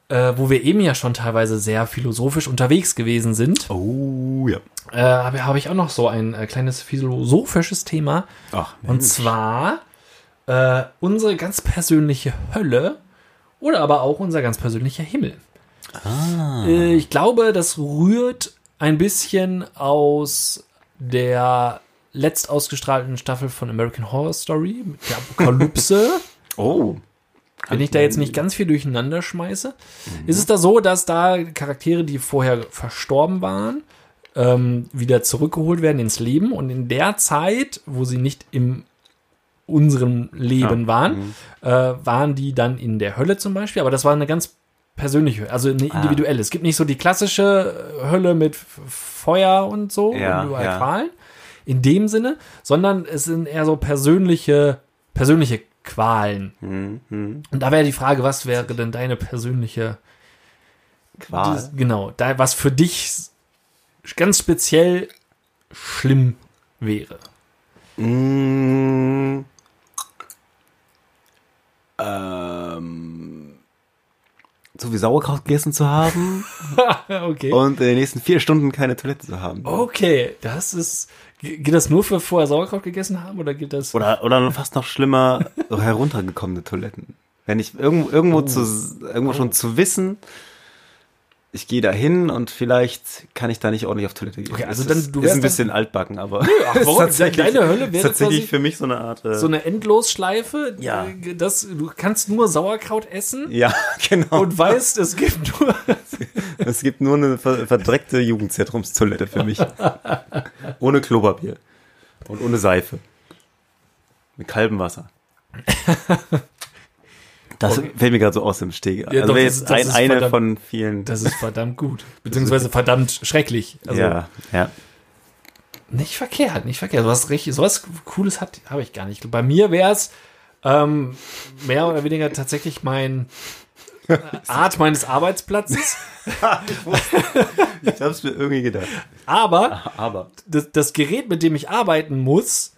äh, wo wir eben ja schon teilweise sehr philosophisch unterwegs gewesen sind, Oh, ja. äh, habe hab ich auch noch so ein äh, kleines philosophisches Thema. Ach, Und zwar äh, unsere ganz persönliche Hölle oder aber auch unser ganz persönlicher Himmel. Ah. Äh, ich glaube, das rührt ein bisschen aus der letzt ausgestrahlten Staffel von American Horror Story mit der Apokalypse. [LAUGHS] Oh. Wenn ich da jetzt nicht ganz viel durcheinander schmeiße, ist es da so, dass da Charaktere, die vorher verstorben waren, ähm, wieder zurückgeholt werden ins Leben und in der Zeit, wo sie nicht im unserem Leben Ja. waren, äh, waren die dann in der Hölle zum Beispiel, aber das war eine ganz persönliche, also eine individuelle. Es gibt nicht so die klassische Hölle mit Feuer und so Ja, und ja. Qualen in dem Sinne, sondern es sind eher so persönliche, persönliche Qualen. Mhm. Und da wäre die Frage, was wäre denn deine persönliche Qual. Das- Genau, da, was für dich ganz speziell schlimm wäre. Mm. Ähm, so wie Sauerkraut gegessen zu haben [LAUGHS] okay. und in den nächsten vier Stunden keine Toilette zu haben. Okay, das ist. Ge- Geht das nur für vorher Sauerkraut gegessen haben oder geht das. Oder, oder fast noch schlimmer, heruntergekommene Toiletten. Wenn ich irgendwo, irgendwo, zu, irgendwo schon zu wissen, ich gehe da hin und vielleicht kann ich da nicht ordentlich auf Toilette gehen. Okay, also Das dann- ist, du ist ein bisschen altbacken, aber ach, [LAUGHS] warum? ist tatsächlich, Deine Hölle ist wäre tatsächlich quasi- für mich so eine Art. Äh, so eine Endlosschleife. Ja. äh, Das, du kannst nur Sauerkraut essen ja, [LAUGHS] genau. und weißt, es gibt nur. [LAUGHS] Es gibt nur eine ver verdreckte Jugendzentrumstoilette für mich. ohne Klopapier. Und ohne Seife. Mit kaltem Wasser. Das Okay. fällt mir gerade so aus dem Steg. Ja, also doch, das jetzt ist- das ein, eine verdammt- von vielen. Das ist verdammt gut. [LAUGHS] Beziehungsweise verdammt schrecklich. Also ja, ja. nicht verkehrt, nicht verkehrt. Was richtig, sowas Cooles hat, habe ich gar nicht. Bei mir wäre es ähm, mehr oder weniger tatsächlich mein äh, Art meines Arbeitsplatzes. [LAUGHS] Ich hab's mir irgendwie gedacht. Aber Aber. das, das Gerät, mit dem ich arbeiten muss,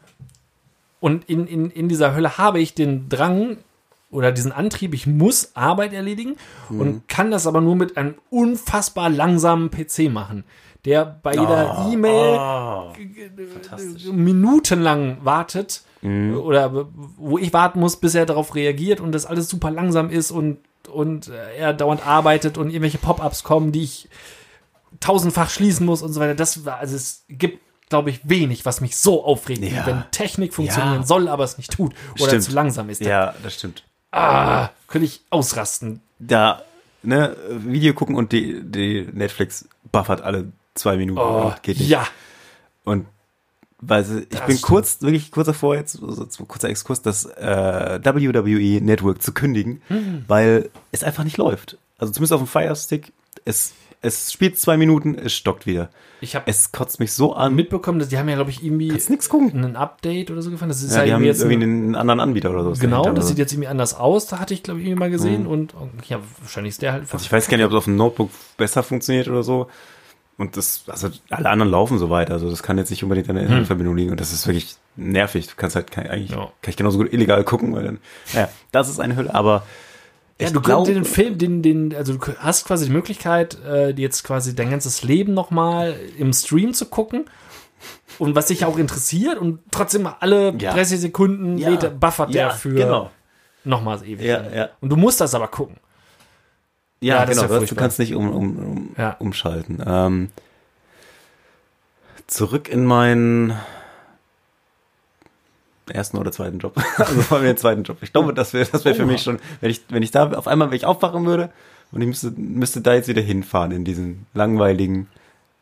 und in, in, in dieser Hölle habe ich den Drang oder diesen Antrieb, ich muss Arbeit erledigen und kann das aber nur mit einem unfassbar langsamen PC machen, der bei jeder E-Mail Oh, minutenlang wartet oder wo ich warten muss, bis er darauf reagiert und das alles super langsam ist und, und äh, er dauernd arbeitet und irgendwelche Pop-ups kommen, die ich tausendfach schließen muss und so weiter. Das war, also es gibt, glaube ich, wenig, was mich so aufregt, wie Ja. wenn Technik funktionieren Ja. soll, aber es nicht tut oder Stimmt. zu langsam ist. Ja, das stimmt. Ah, könnte ich ausrasten. Da, ne, Video gucken und die, die Netflix buffert alle zwei Minuten. Oh, geht nicht. ja. Und weil sie, ich bin stimmt. kurz, wirklich kurz davor jetzt, so, kurzer Exkurs, das äh, WWE Network zu kündigen, Hm. weil es einfach nicht läuft. Also zumindest auf dem Fire Stick, es, es spielt zwei Minuten, es stockt wieder. Ich habe Es kotzt mich so an. mitbekommen, dass die haben ja, glaube ich, irgendwie nix gucken. ein Update oder so gefahren. Das ist Ja, die haben jetzt irgendwie einen anderen Anbieter oder so. Genau, das sieht jetzt irgendwie anders aus. Da hatte ich, glaube ich, irgendwie mal gesehen. Und oh, ja, wahrscheinlich ist der halt. Also ich weiß gar nicht, ob es auf dem Notebook besser funktioniert oder so. Und das, also alle anderen laufen so weit. Also das kann jetzt nicht unbedingt an der Internetverbindung liegen. Und das ist wirklich nervig. Du kannst halt kein, eigentlich, Ja. kann ich genauso gut illegal gucken, weil dann, naja, das ist eine Hölle. Aber ja, ich du glaub- könntest den Film, den, den, also du hast quasi die Möglichkeit, äh, jetzt quasi dein ganzes Leben nochmal im Stream zu gucken. Und was dich auch interessiert und trotzdem alle Ja. 30 Sekunden Ja. lädt, buffert der Ja, für genau. nochmals ewig. Ja, ja. Und du musst das aber gucken. Ja, Ja, genau. du- kannst nicht um, um, um, umschalten. Ähm, zurück in meinen ersten oder zweiten Job. [LAUGHS] also vor allem den zweiten Job. Ich glaube, das wäre das wäre für mich schon, wenn ich, wenn ich da auf einmal, wenn ich aufwachen würde und ich müsste, müsste da jetzt wieder hinfahren in diesen langweiligen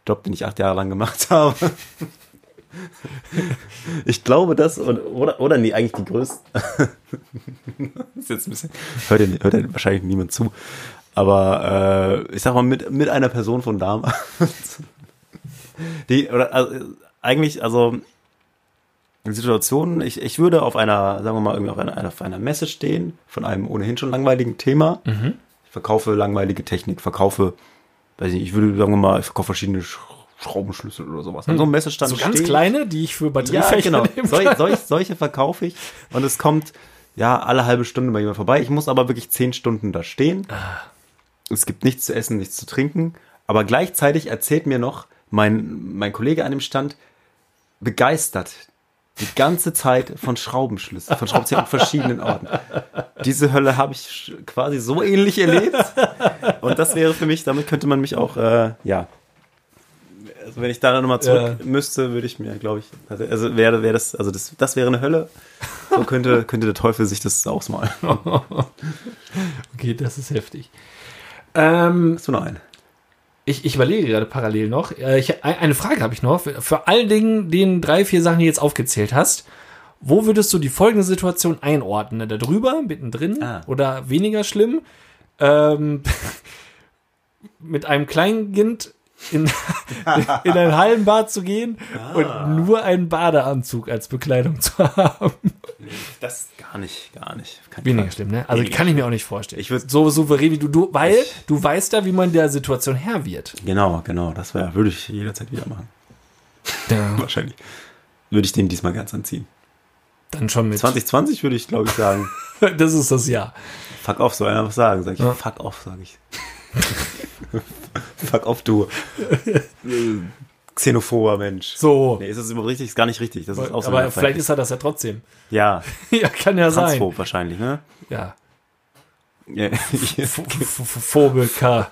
Job, den ich acht Jahre lang gemacht [LAUGHS] habe. Ich glaube das und, oder oder nee eigentlich die größte [LAUGHS] ist jetzt ein bisschen hört ja, hört ja wahrscheinlich niemand zu aber äh, ich sag mal mit mit einer Person von damals die oder also, eigentlich also Situationen ich, ich würde auf einer sagen wir mal irgendwie auf einer, auf einer Messe stehen von einem ohnehin schon langweiligen Thema ich verkaufe langweilige Technik verkaufe weiß nicht ich würde sagen wir mal ich verkaufe verschiedene Sch Schraubenschlüssel oder sowas an so einem Messestand So ganz stehe ich. kleine, die ich für Ja, Batteriefächer [LAUGHS] genau. nehmen Sol, kann. solch, solche verkaufe ich und es kommt ja alle halbe Stunde bei jemand vorbei. Ich muss aber wirklich zehn Stunden da stehen. Es gibt nichts zu essen, nichts zu trinken. Aber gleichzeitig erzählt mir noch mein, mein Kollege an dem Stand begeistert die ganze Zeit von Schraubenschlüsseln, von Schraubenzieher an verschiedenen Orten. Diese Hölle habe ich quasi so ähnlich erlebt. Und das wäre für mich, damit könnte man mich auch, äh, ja. Also wenn ich da nochmal zurück Ja. müsste, würde ich mir, glaube ich, also, also wäre, wäre das, also das, das wäre eine Hölle. So könnte, könnte der Teufel sich das ausmalen. [LAUGHS] Okay, das ist heftig. Ähm, Hast du noch einen? Ich, ich überlege gerade parallel noch. Äh, Ich, ein- eine Frage habe ich noch. Für, für all den, den drei, vier Sachen, die du jetzt aufgezählt hast, wo würdest du die folgende Situation einordnen? Da drüber, mittendrin Ah. oder weniger schlimm? Ähm, [LAUGHS] mit einem kleinen Kind in, [LAUGHS] in ein Hallenbad zu gehen und nur einen Badeanzug als Bekleidung zu haben. Das gar nicht, gar nicht. Kein Weniger Fall. schlimm, ne? Also Weniger kann ich mir auch nicht vorstellen. Ich würd- so souverän wie du, du weil du weißt ja, wie man der Situation Herr wird. Genau, genau. Das wär, würde ich jederzeit wieder machen. Ja. [LAUGHS] Wahrscheinlich. Würde ich den diesmal ganz anziehen. Dann schon mit. 2020 würde ich, glaube ich, sagen. [LAUGHS] Das ist das Jahr. fuck off, soll einfach sagen. Sag ich, Ja. fuck off, sag ich. Fuck off, du. [LAUGHS] Xenophober Mensch. So. Nee, ist das überhaupt richtig? Ist gar nicht richtig. Das ist auch so aber vielleicht ist er das ja trotzdem. Ja, [LAUGHS] ja, kann ja sein. Transphob wahrscheinlich, ne? Ja. F- Phobiker.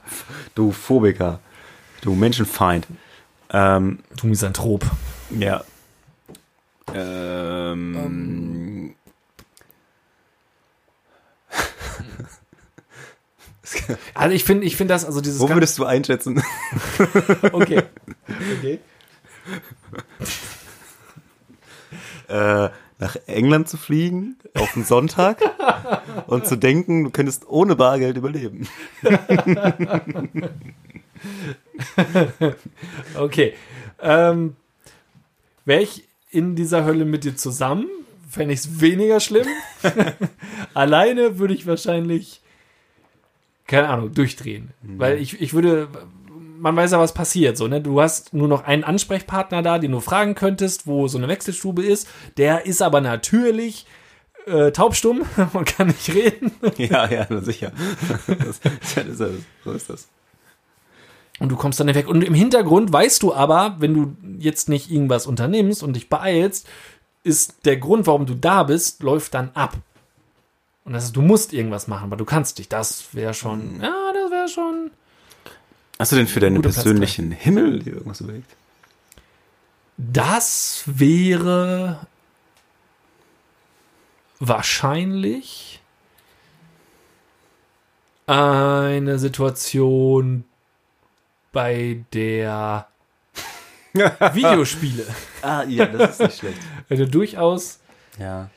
du Phobiker. Du Menschenfeind. Ähm, Du Misanthrop. ja. Ähm, [LAUGHS] [LAUGHS] Also ich finde, ich finde das, also dieses wo würdest du einschätzen? [LAUGHS] Okay. [LAUGHS] Okay. äh, nach England zu fliegen auf einen Sonntag und zu denken, du könntest ohne Bargeld überleben. Okay. Ähm, Wäre ich in dieser Hölle mit dir zusammen, fände ich es weniger schlimm. Alleine würde ich wahrscheinlich, keine Ahnung, durchdrehen. Weil ich, ich würde, man weiß ja, was passiert. So, ne? Du hast nur noch einen Ansprechpartner da, den du fragen könntest, wo so eine Wechselstube ist. Der ist aber natürlich äh, taubstumm [LAUGHS] und kann nicht reden. [LAUGHS] ja, ja, sicher. Das, das das, so ist das. Und du kommst dann nicht weg. Und im Hintergrund weißt du aber, wenn du jetzt nicht irgendwas unternimmst und dich beeilst, ist der Grund, warum du da bist, läuft dann ab. Und das ist, du musst irgendwas machen, aber du kannst dich. Das wäre schon, ja, das wäre schon. Hast du denn für deinen persönlichen Himmel dir irgendwas überlegt? Das wäre wahrscheinlich eine Situation, bei der [LAUGHS] Videospiele Ah, ja, das ist nicht schlecht. [LAUGHS] eine durchaus Ja.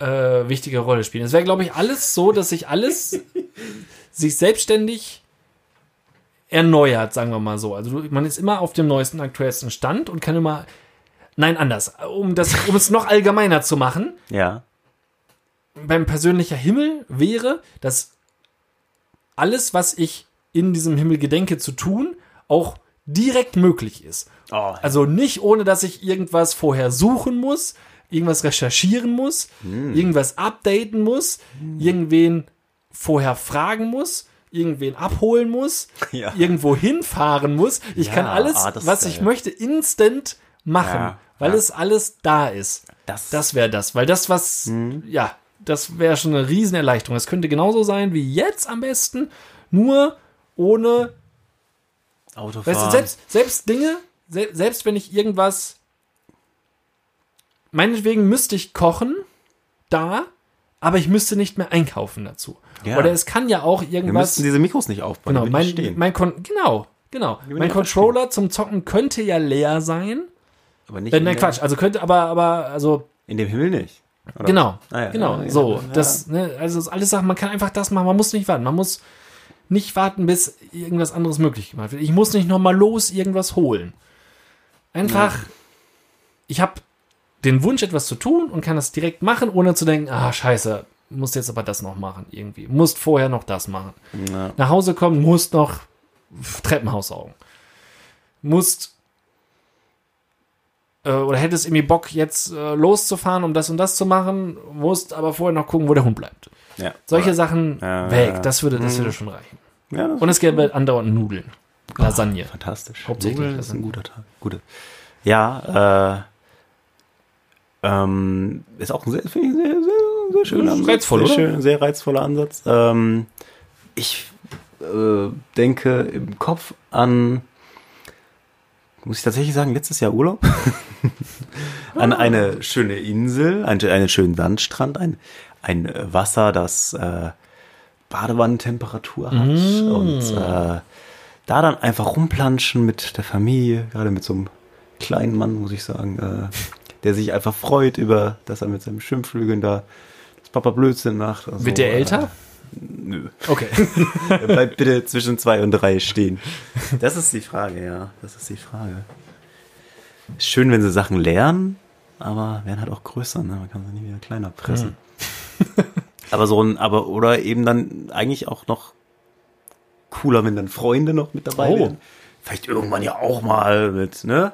Äh, wichtige Rolle spielen. Es wäre, glaube ich, alles so, dass sich alles [LAUGHS] sich selbstständig erneuert, sagen wir mal so. Also man ist immer auf dem neuesten, aktuellsten Stand und kann immer. Nein, anders. Um, das, um es noch allgemeiner zu machen, Ja. beim persönlicher Himmel wäre, dass alles, was ich in diesem Himmel gedenke zu tun, auch direkt möglich ist. Oh, Also nicht ohne, dass ich irgendwas vorher suchen muss, irgendwas recherchieren muss, irgendwas updaten muss, irgendwen vorher fragen muss, irgendwen abholen muss, [LAUGHS] Ja. irgendwo hinfahren muss. Ich Ja, kann alles, ah, was ich möchte, instant machen, Ja, weil es alles da ist. das, Das wäre das, weil das was, Mhm. ja, das wäre schon eine Riesenerleichterung. Es könnte genauso sein wie jetzt am besten, nur ohne Autofahren. Weißt du, selbst, selbst Dinge, se selbst wenn ich irgendwas, meinetwegen müsste ich kochen, da, aber ich müsste nicht mehr einkaufen dazu. Ja. Oder es kann ja auch Wir irgendwas, müssten diese Mikros nicht aufbauen. genau, mein, stehen. mein Kon genau, genau, mein Controller zum Zocken könnte ja leer sein. aber nicht Äh, in, nein, Quatsch, also könnte, aber, aber, also, in dem Himmel nicht. Oder? genau, Ah, ja, genau, ja, so, das, ne, also das ist alles Sachen, man kann einfach das machen, man muss nicht warten, man muss nicht warten, bis irgendwas anderes möglich gemacht wird. Ich muss nicht nochmal los irgendwas holen. Einfach, ich habe den Wunsch, etwas zu tun und kann das direkt machen, ohne zu denken, ah, scheiße, musst jetzt aber das noch machen, irgendwie. Musst vorher noch das machen. Ja. Nach Hause kommen, musst noch Treppenhaus saugen. Musst äh, oder hättest irgendwie Bock, jetzt äh, loszufahren, um das und das zu machen, musst aber vorher noch gucken, wo der Hund bleibt. Ja. Solche Sachen Ja, weg, das würde, das Mhm. würde schon reichen. Und es gäbe andauernd Nudeln. Lasagne. Fantastisch. Hauptsächlich Nudeln ist ein guter Tag. Gute. Ja, äh, ähm, ist auch ein sehr, sehr, sehr, sehr schöner Ansatz. reizvoll, sehr? Schön, sehr reizvoller Ansatz. Ähm, ich äh, denke im Kopf an, muss ich tatsächlich sagen, letztes Jahr Urlaub. [LAUGHS] an eine schöne Insel, einen, einen schönen Sandstrand, ein, ein Wasser, das äh, Badewannentemperatur hat und äh, da dann einfach rumplanschen mit der Familie, gerade mit so einem kleinen Mann, muss ich sagen, äh, der sich einfach freut über, dass er mit seinem Schimpflügeln da das Papa Blödsinn macht. Also, Wird der äh, älter? Nö. Okay. [LAUGHS] Bleibt bitte zwischen zwei und drei stehen. Das ist die Frage, ja. Das ist die Frage. Schön, wenn sie Sachen lernen, aber werden halt auch größer, ne? Man kann sie nie wieder kleiner pressen. aber so ein, aber, oder eben dann eigentlich auch noch cooler, wenn dann Freunde noch mit dabei Oh. wären. Vielleicht irgendwann ja auch mal mit, ne?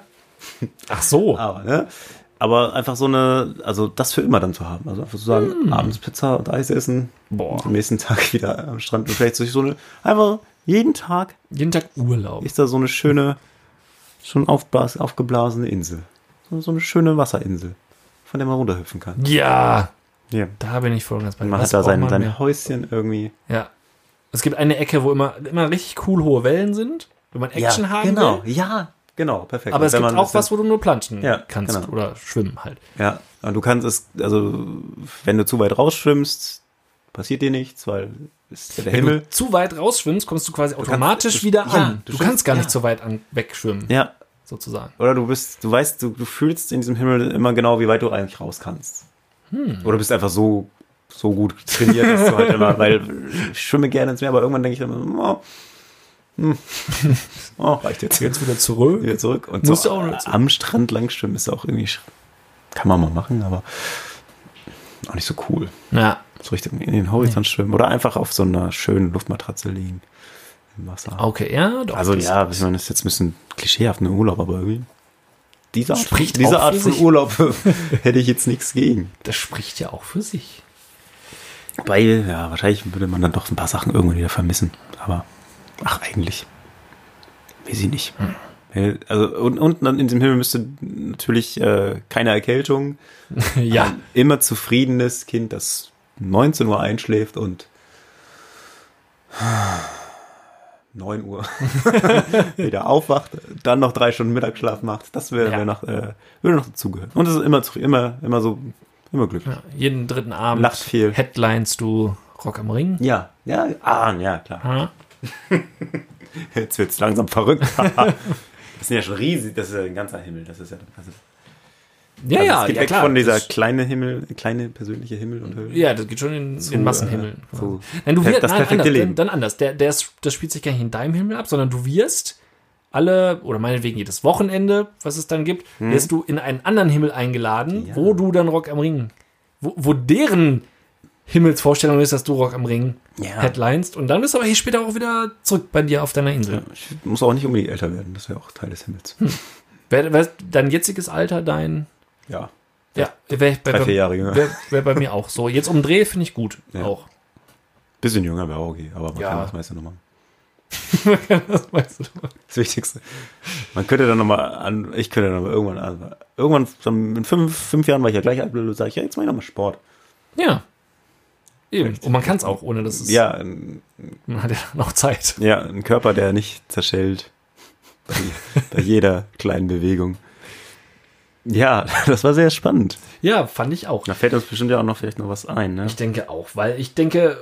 Ach so. Aber, ne? Aber einfach so eine, also das für immer dann zu haben. Also einfach zu sagen, abends Pizza und Eis essen, Boah. am nächsten Tag [LAUGHS] wieder am Strand und vielleicht so eine, einfach jeden Tag Jeden Tag Urlaub. ist da so eine schöne, schon aufblas, aufgeblasene Insel. So, so eine schöne Wasserinsel, von der man runterhüpfen kann. Ja, Ja. da bin ich voll und ganz bei dir. Man hat da sein, sein mehr? Häuschen irgendwie. Ja. Es gibt eine Ecke, wo immer, immer richtig cool hohe Wellen sind, wenn man Action haben genau, will. ja, genau, perfekt. Aber es gibt auch was, wo du nur planschen Ja, kannst genau. oder schwimmen halt. Ja, und du kannst es, also wenn du zu weit rausschwimmst, passiert dir nichts, weil ist ja der Wenn Himmel. du zu weit rausschwimmst, kommst du quasi automatisch du- wieder ja, an. du Du, kannst gar nicht ja. so weit an, wegschwimmen, Ja, sozusagen. Oder du bist, du weißt, du, du fühlst in diesem Himmel immer genau, wie weit du eigentlich raus kannst. Hm. Oder bist einfach so, so gut trainiert, dass du halt immer, weil ich schwimme gerne ins Meer, aber irgendwann denke ich immer, oh, hm, oh [LAUGHS] reicht jetzt. Jetzt wieder zurück. wieder zurück. Und Musst so auch am Strand lang schwimmen ist auch irgendwie, kann man mal machen, aber auch nicht so cool. Ja. So Richtung in den Horizont schwimmen oder einfach auf so einer schönen Luftmatratze liegen im Wasser. Okay, ja, doch. Also das- ja, ich meine, das ist jetzt ein bisschen klischeehaft, ein Urlaub, aber irgendwie. Diese Art, Spricht diese Art von sich. Urlaub [LAUGHS] hätte ich jetzt nichts gegen. Das spricht ja auch für sich. Weil, ja, wahrscheinlich würde man dann doch ein paar Sachen irgendwann wieder vermissen. Aber, ach, eigentlich. Weiß ich nicht. Weil, Also, und, und in diesem Himmel müsste natürlich äh, keine Erkältung. [LAUGHS] ja. Ein immer zufriedenes Kind, das 19 Uhr einschläft und [SIGHS] 9 Uhr [LAUGHS] wieder aufwacht, dann noch drei Stunden Mittagsschlaf macht. Das wäre Ja. noch, äh, würde noch dazugehören. Und es ist immer, immer, immer so, immer glücklich. ja. Jeden dritten Abend Lacht viel. Headlines du Rock am Ring. Ja, ja, ah, ja, klar. Ja. [LAUGHS] Jetzt wird's langsam verrückt. [LAUGHS] das sind ja schon riesig, das ist ja ein ganzer Himmel. Das ist ja, das ist, Ja, also ja, es geht ja, weg klar. von dieser Das- kleine Himmel, kleine persönliche Himmel und Hölle. Ja, das geht schon in, Zu, in Massenhimmeln. äh, zu- nein, du wirst, das nein, perfekte anders, Leben. Dann, dann anders. Der, der ist, das spielt sich gar nicht in deinem Himmel ab, sondern du wirst alle, oder meinetwegen jedes Wochenende, was es dann gibt, Hm. wirst du in einen anderen Himmel eingeladen, Ja. wo du dann Rock am Ring, wo, wo deren Himmelsvorstellung ist, dass du Rock am Ring Ja. headlinest und dann bist du aber hier später auch wieder zurück bei dir auf deiner Insel. Ich muss auch nicht unbedingt älter werden, das wäre auch Teil des Himmels. Wer, wer, dein jetziges Alter, dein, Ja. ja, wäre Drei, vier Jahre jünger. wär, wär bei mir auch so. Jetzt umdreh finde ich gut, Ja. auch. Bisschen jünger wäre auch okay, aber man Ja. kann das meiste noch machen. [LAUGHS] das weißt du doch. Das Wichtigste. Man könnte dann nochmal an, ich könnte dann irgendwann an, irgendwann, in fünf, fünf Jahren war ich ja gleich alt, sage ich, ja, jetzt mach ich nochmal Sport. Ja. Eben. Und man kann es auch, ohne dass es. Ja, ein, Man hat ja noch Zeit. ja, ein Körper, der nicht zerschellt. Bei, bei jeder kleinen Bewegung. Ja, [LAUGHS] das war sehr spannend. Ja, fand ich auch. Da fällt uns bestimmt ja auch noch vielleicht noch was ein, ne? Ich denke auch, weil ich denke,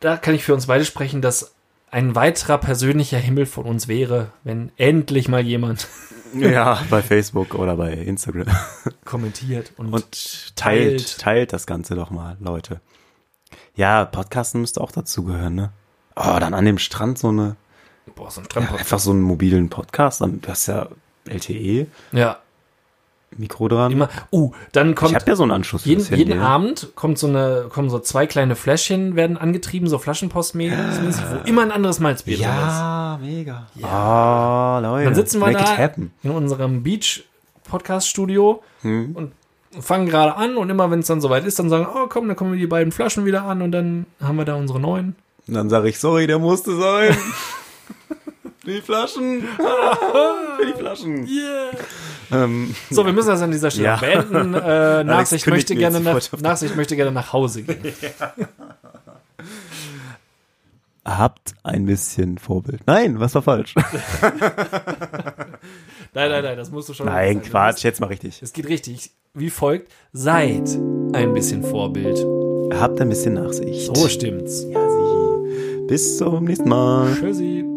da kann ich für uns beide sprechen, dass ein weiterer persönlicher Himmel von uns wäre, wenn endlich mal jemand [LAUGHS] Ja, bei Facebook oder bei Instagram. [LAUGHS] kommentiert und, Und teilt, Teilt. teilt das Ganze doch mal, Leute. Ja, Podcasten müsste auch dazugehören, ne? Oh, dann an dem Strand so eine, boah, so ein ja, Strandpodcast. einfach so einen mobilen Podcast. Dann- Du hast ja LTE, Ja, Mikro dran. immer. Uh, dann ich kommt habe ja so einen Anschluss jeden, Handy. jeden ne? Abend kommt so eine, kommen so zwei kleine Fläschchen, werden angetrieben, so Flaschenpostmäßig, wo immer ein anderes Malzbier drin ist. Ja, mega. Ja. Oh, Leute. Dann sitzen wir Make da in unserem Beach-Podcast-Studio Hm. und fangen gerade an und immer wenn es dann soweit ist, dann sagen, oh komm, dann kommen die beiden Flaschen wieder an und dann haben wir da unsere neuen. Und dann sage ich, sorry, der musste sein. [LAUGHS] die Flaschen. Für [LAUGHS] die Flaschen. Yeah. Ähm, So, wir müssen das an dieser Stelle Ja. beenden. [LAUGHS] Äh, Nachsicht, möchte gerne nach. Nachsicht möchte gerne nach Hause gehen. habt ein bisschen Vorbild. Nein, was war falsch? Nein, nein, nein, das musst du schon. Nein, sagen. Quatsch, jetzt mal richtig. Es geht richtig wie folgt. Seid ein bisschen Vorbild. Habt ein bisschen Nachsicht. So stimmt's. Ja, sie. Bis zum nächsten Mal. Tschüssi.